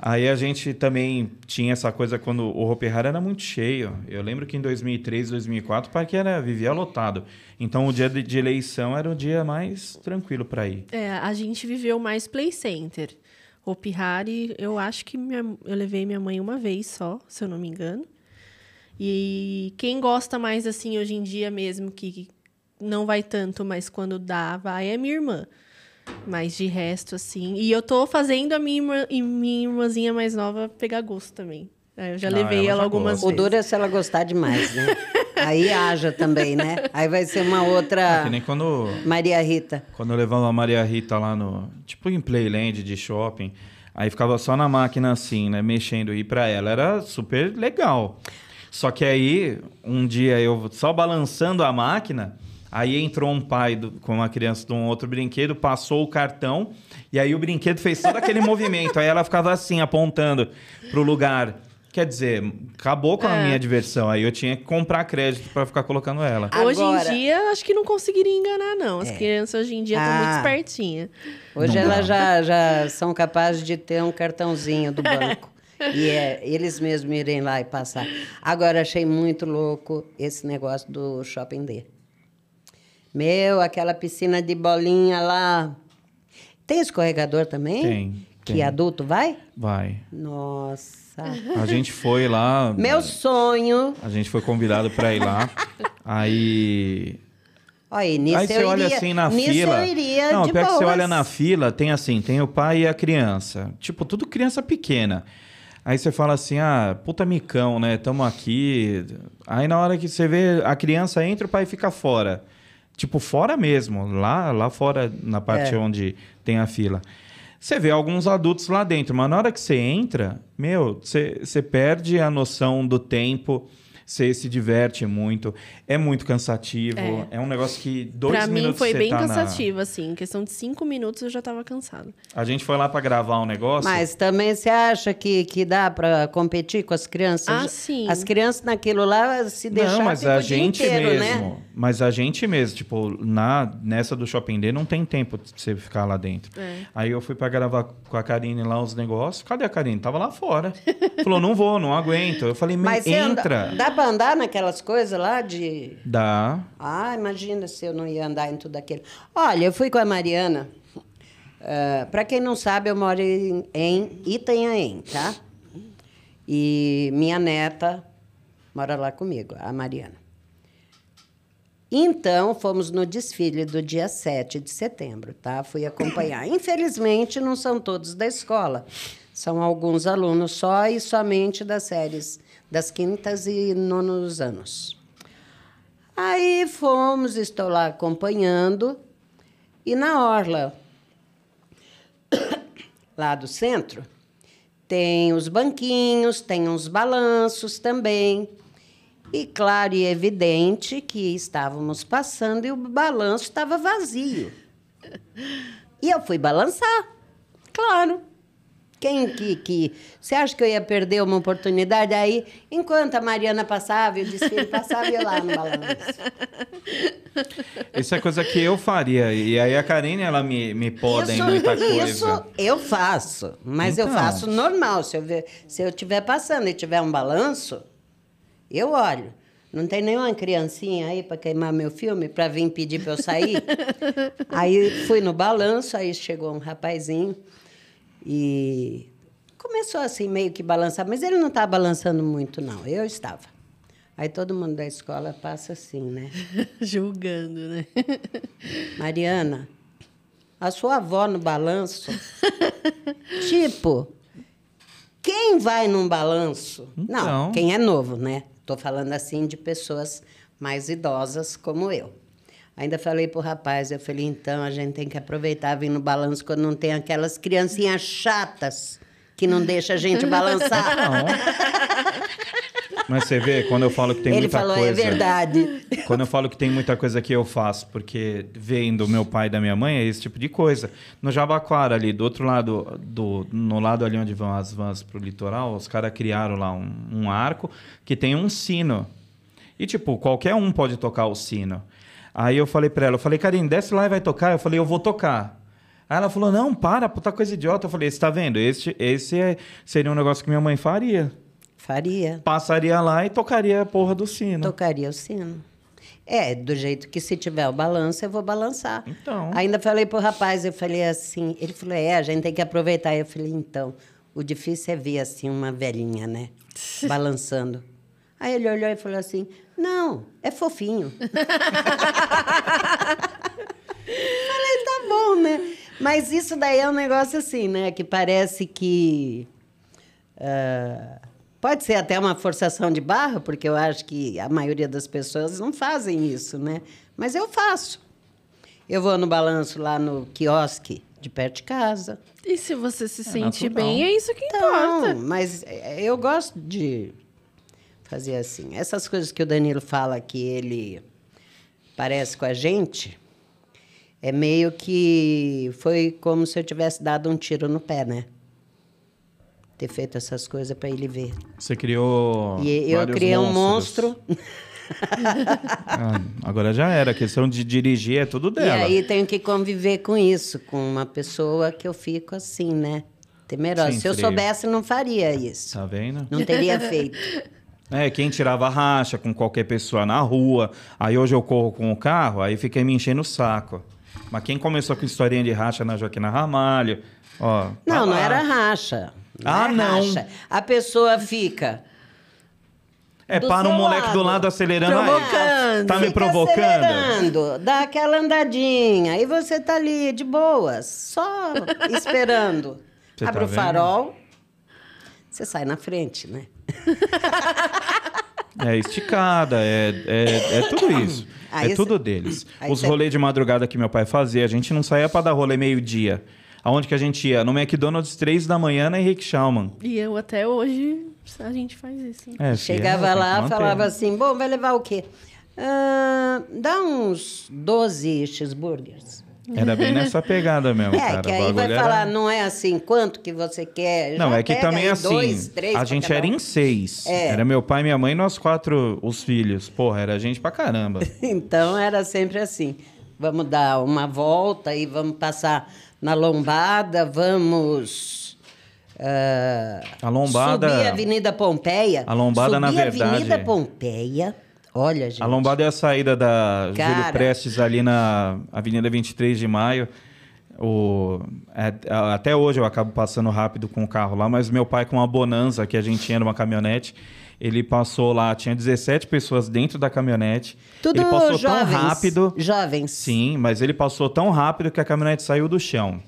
Aí a gente também tinha essa coisa quando o Hopi Hari era muito cheio. Eu lembro que em 2003, 2004, o parque era, vivia lotado. Então o dia de, de eleição era o dia mais tranquilo para ir. É, a gente viveu mais Play Center. Hopi Hari, eu acho que minha- eu levei minha mãe uma vez só, se eu não me engano. E quem gosta mais, assim, hoje em dia mesmo, que não vai tanto, mas quando dá, vai, é minha irmã. Mas de resto, assim... E eu tô fazendo a minha, irmã, e minha irmãzinha mais nova pegar gosto também. É, Eu já Ah, levei ela ela, já algumas gosta. O vezes. duro é se ela gostar demais, né? Aí haja também, né? Aí vai ser uma outra Que nem quando, Maria Rita. quando eu levava a Maria Rita lá no... Tipo em Playland de shopping. Aí ficava só na máquina assim, né? Mexendo. E pra ela era super legal. Só que aí, um dia eu só balançando a máquina... Aí entrou um pai do- com uma criança de um outro brinquedo, passou o cartão, e aí o brinquedo fez todo aquele movimento. Aí ela ficava assim, apontando pro lugar. Quer dizer, acabou com a É. minha diversão. Aí eu tinha que comprar crédito para ficar colocando ela. Hoje Agora- em dia, acho que não conseguiria enganar, não. As É. crianças hoje em dia estão muito Ah. espertinhas. Hoje Não elas já, já são capazes de ter um cartãozinho do banco. e é eles mesmos irem lá e passar. Agora, achei muito louco esse negócio do Shopping D. Meu, aquela piscina de bolinha lá. Tem escorregador também? Tem, Que tem. adulto vai? Vai. Nossa. A gente foi lá. Meu sonho. A gente foi convidado para ir lá. Aí. Olha, aí, nisso aí você olha iria, assim na fila. eu iria Não, de pior que você olha na fila, tem assim, tem o pai e a criança. Tipo, tudo criança pequena. Aí você fala assim, ah, puta micão, né? Tamo aqui. Aí na hora que você vê, a criança entra, o pai fica fora. Tipo, fora mesmo, lá, lá fora, na parte É. onde tem a fila. Você vê alguns adultos lá dentro, mas na hora que você entra, meu, você, você perde a noção do tempo, você se diverte muito, é muito cansativo, é, É. um negócio que dois Pra mim minutos foi você bem tá na- cansativo, assim. Em questão de cinco minutos eu já tava cansada. A gente foi lá pra gravar um negócio. Mas também você acha que, que dá para competir com as crianças? Ah, sim. As crianças naquilo lá, se deixar, não, mas a gente inteiro, mesmo. né? Mas a gente mesmo, tipo, na, nessa do Shopping D não tem tempo de você ficar lá dentro. É. Aí eu fui pra gravar com a Karine lá os negócios. Cadê a Karine? Tava lá fora. Falou, não vou, não aguento. Eu falei, Mas você anda- entra. dá para andar naquelas coisas lá de... Dá. Ah, imagina se eu não ia andar em tudo aquilo. Olha, eu fui com a Mariana. para quem não sabe, eu moro em, em Itanhaém, tá? E minha neta mora lá comigo, a Mariana. Então, fomos no desfile do dia 7 de setembro, tá? Fui acompanhar. Infelizmente, não são todos da escola. São alguns alunos só e somente das séries das quintas e nonos anos. Aí fomos, estou lá acompanhando, e na orla lá do centro tem os banquinhos, tem uns balanços também. E claro e evidente que estávamos passando e o balanço estava vazio. E eu fui balançar, claro. Quem que, que. Você acha que eu ia perder uma oportunidade? Aí, enquanto a Mariana passava o desfile passava, eu lá no balanço. Isso é coisa que eu faria. E aí a Karine, ela me, me poda em muita coisa. isso eu faço, mas eu Então. faço normal. Se eu ver, se eu estiver passando e tiver um balanço, eu olho. Não tem nenhuma criancinha aí para queimar meu filme, para vir pedir para eu sair? aí fui no balanço, aí chegou um rapazinho e começou assim meio que balançar, mas ele não estava balançando muito não, eu estava. Aí todo mundo da escola passa assim, né? Julgando, né? Mariana, a sua avó no balanço. tipo, quem vai num balanço? Então. Não, quem é novo, né? Tô falando assim de pessoas mais idosas como eu. Ainda falei pro rapaz, eu falei, então a gente tem que aproveitar vir no balanço quando não tem aquelas criancinhas chatas que não deixa a gente balançar. Mas você vê, quando eu falo que tem Ele muita falou, coisa. é verdade. Quando eu falo que tem muita coisa que eu faço, porque vem do meu pai e da minha mãe, é esse tipo de coisa. No Jabaquara, ali, do outro lado, do, no lado ali onde vão as vans pro litoral, os caras criaram lá um, um arco que tem um sino. E, tipo, qualquer um pode tocar o sino. Aí eu falei pra ela, eu falei, Karine, desce lá e vai tocar. Eu falei, eu vou tocar. Aí ela falou, não, para, puta coisa idiota. Eu falei, você tá vendo? Esse, esse é- seria um negócio que minha mãe faria. Faria. Passaria lá e tocaria a porra do sino. Tocaria o sino. É, do jeito que se tiver o balanço, eu vou balançar. Então. Ainda falei pro rapaz, eu falei assim, ele falou, é, a gente tem que aproveitar. Eu falei, então, o difícil é ver assim uma velhinha, né? Balançando. Aí ele olhou e falou assim, não, é fofinho. falei, tá bom, né? Mas isso daí é um negócio assim, né? Que parece que. ah, pode ser até uma forçação de barra, porque eu acho que a maioria das pessoas não fazem isso, né? Mas eu faço. Eu vou no balanço lá no quiosque de perto de casa. E se você se sente natural. bem, é isso que Então, importa. mas é, eu gosto de fazer assim. Essas coisas que o Danilo fala que ele parece com a gente, é meio que foi como se eu tivesse dado um tiro no pé, né? Ter feito essas coisas para ele ver. Você criou. E eu criei um monstros. monstro. Ah, agora já era. A questão de dirigir é tudo E dela. aí tenho que conviver com isso, com uma pessoa que eu fico assim, né? Temerosa. Sem Se eu freio. soubesse, não faria isso. Tá vendo? Não teria feito. É, quem tirava racha com qualquer pessoa na rua. Aí hoje eu corro com o carro, aí fiquei me enchendo o saco. Mas quem começou com historinha de racha na Joaquina Ramalho, ó. tá Não, não lá. era racha. Ah, é não. racha. A pessoa fica. É, para um moleque do lado. lado acelerando. Aí, Provocando. tá me provocando? acelerando, dá aquela andadinha. Aí você tá ali de boas, só esperando. Você tá Abre o vendo? farol. você sai na frente, né? É esticada, é, é, é tudo isso. Aí é tudo deles. aí Os cê- rolês de madrugada que meu pai fazia, a gente não saía pra dar rolê meio-dia. Aonde que a gente ia? No McDonald's, três da manhã, na Henrique Schaumann. E eu até hoje a gente faz isso. né? É, filha, Chegava tem que lá, manter. falava assim: bom, vai levar o quê? Ah, dá uns 12 cheeseburgers. Era bem nessa pegada mesmo, É, cara. que aí vai era- falar, não é assim, quanto que você quer? Não, Já é que também assim, dois, três a gente era um. em seis. É. Era meu pai, minha mãe e nós quatro, os filhos. Porra, era gente pra caramba. Então era sempre assim. Vamos dar uma volta e vamos passar na lombada, vamos. ah, A lombada- Subir a Avenida Pompeia. A lombada, na subir verdade- a Avenida Pompeia. Olha, gente. A lombada é a saída da Júlio Cara. Prestes ali na Avenida 23 de Maio. O, é- até hoje eu acabo passando rápido com o carro lá, mas meu pai com uma bonança que a gente tinha numa caminhonete, ele passou lá, tinha 17 pessoas dentro da caminhonete. Tudo ele passou jovens. tão rápido. Jovens. Sim, mas ele passou tão rápido que a caminhonete saiu do chão.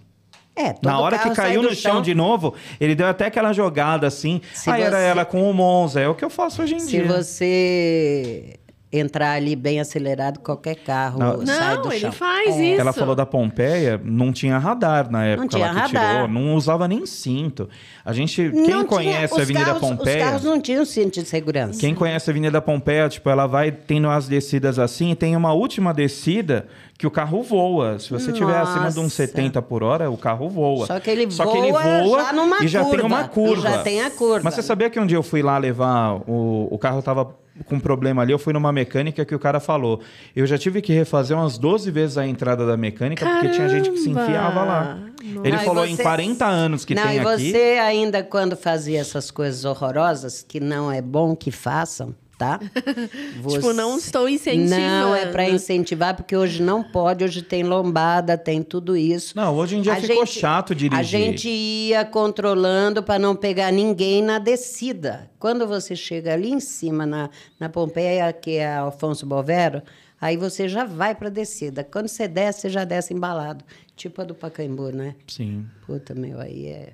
É, Na hora que caiu no chão de novo, ele deu até aquela jogada assim. Se Aí era você- ela com o Monza. É o que eu faço hoje em Se dia. você entrar ali bem acelerado, qualquer carro Não. sai Não, do ele chão. faz É. isso. Ela falou da Pompeia, não tinha radar na época tinha lá que radar. tirou, não usava nem cinto. A gente, Não quem tinha- conhece a Avenida carros- Pompeia, Os carros não tinham cinto de segurança. quem conhece a Avenida Pompeia, tipo, ela vai tendo as descidas assim, e tem uma última descida que o carro voa. Se você tiver acima de uns Nossa. 70 por hora, o carro voa. Só que ele que voa ele voa já numa e já tem curva. uma E curva. já tem a curva. Mas você sabia que um dia eu fui lá levar o, o carro tava com problema ali, eu fui numa mecânica que o cara falou. Eu já tive que refazer umas 12 vezes a entrada da mecânica porque tinha gente que se Caramba! enfiava lá. Ele Não, e falou em você- 40 anos que não, tem e aqui. você ainda quando fazia essas coisas horrorosas, que não é bom que façam, tá? Tipo, não estou incentivando. Não, é para incentivar, porque hoje não pode, hoje tem lombada, tem tudo isso. Não, hoje em dia A ficou gente- chato dirigir. A gente ia controlando para não pegar ninguém na descida. Quando você chega ali em cima, na, na Pompeia, que é Alfonso Bovero, aí você já vai para a descida. Quando você desce, você já desce embalado. Tipo a do Pacaembu, né? Sim. Puta, meu, aí é...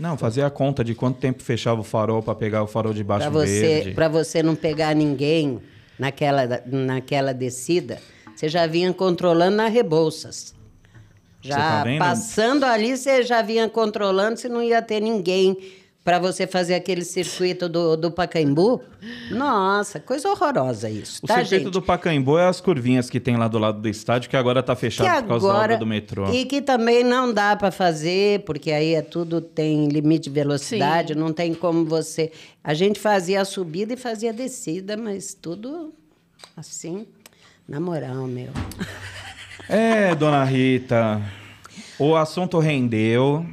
Não, fazia a conta de quanto tempo fechava o farol para pegar o farol de baixo Para você, verde. pra você não pegar ninguém naquela, naquela descida, você já vinha controlando na Rebouças. Você Já tá passando ali, você já vinha controlando se não ia ter ninguém para você fazer aquele circuito do, do Pacaembu. Nossa, coisa horrorosa isso, O tá, circuito gente? do Pacaembu é as curvinhas que tem lá do lado do estádio, que agora tá fechado que por causa da obra do metrô. e que também não dá para fazer porque aí é tudo tem limite de velocidade Sim. não tem como você a gente fazia a subida e fazia a descida mas tudo assim na moral meu É, dona Rita, o assunto rendeu,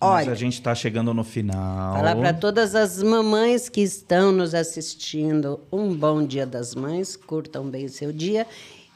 mas Olha. a gente tá chegando no final. falar para todas as mamães que estão nos assistindo um bom dia das mães curtam bem o seu dia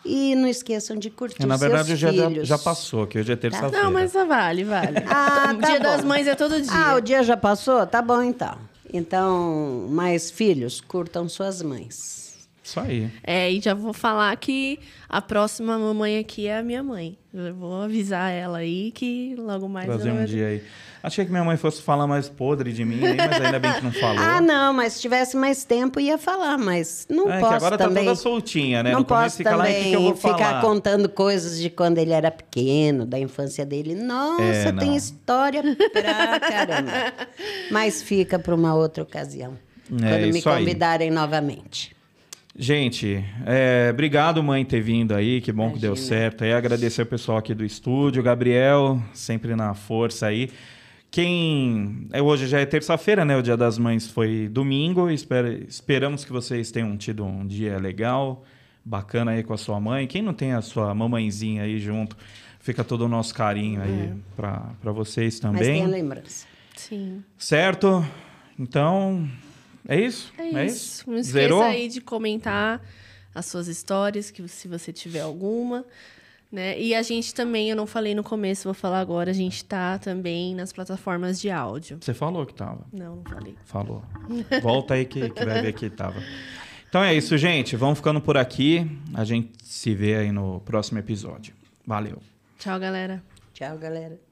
e não esqueçam de curtir É, Na verdade, seus já, filhos já passou, que hoje é terça-feira. Não, mas vale, vale. Ah, o tá dia bom. das mães é todo dia. Ah, o dia já passou? Tá bom então. Então, mais filhos, curtam suas mães. Isso aí. É, e já vou falar que a próxima mamãe aqui é a minha mãe. Eu vou avisar ela aí que logo mais Trazer um vai- dia aí. Achei que minha mãe fosse falar mais podre de mim mas ainda bem que não falou. Ah, não, mas se tivesse mais tempo ia falar, mas não É, que posso agora também. tá toda soltinha, né? Não no posso fica lá, "E o que também que eu vou ficar falar? contando coisas de quando ele era pequeno, da infância dele. Nossa, É, tem história pra caramba. Mas fica para uma outra ocasião. É, quando me isso aí. convidarem novamente. Gente, é, obrigado, mãe, ter vindo aí. Que bom que deu Imagina. certo. aí agradecer o pessoal aqui do estúdio. Gabriel, sempre na força aí. Quem. é, Hoje já é terça-feira, né? O Dia das Mães foi domingo. Espera- esperamos que vocês tenham tido um dia legal, bacana aí com a sua mãe. Quem não tem a sua mamãezinha aí junto, fica todo o nosso carinho aí pra para vocês Mas também. tenha lembrança. Sim. Certo? Então, é isso? É, isso. Não esqueça Zerou? aí de comentar as suas histórias, que se você tiver alguma. Né? E a gente também, eu não falei no começo, vou falar agora, a gente tá também nas plataformas de áudio. Você falou que tava. Não, não falei. Falou. Volta aí que, que vai ver que tava. Então é isso, gente. Vamos ficando por aqui. A gente se vê aí no próximo episódio. Valeu. Tchau, galera. Tchau, galera.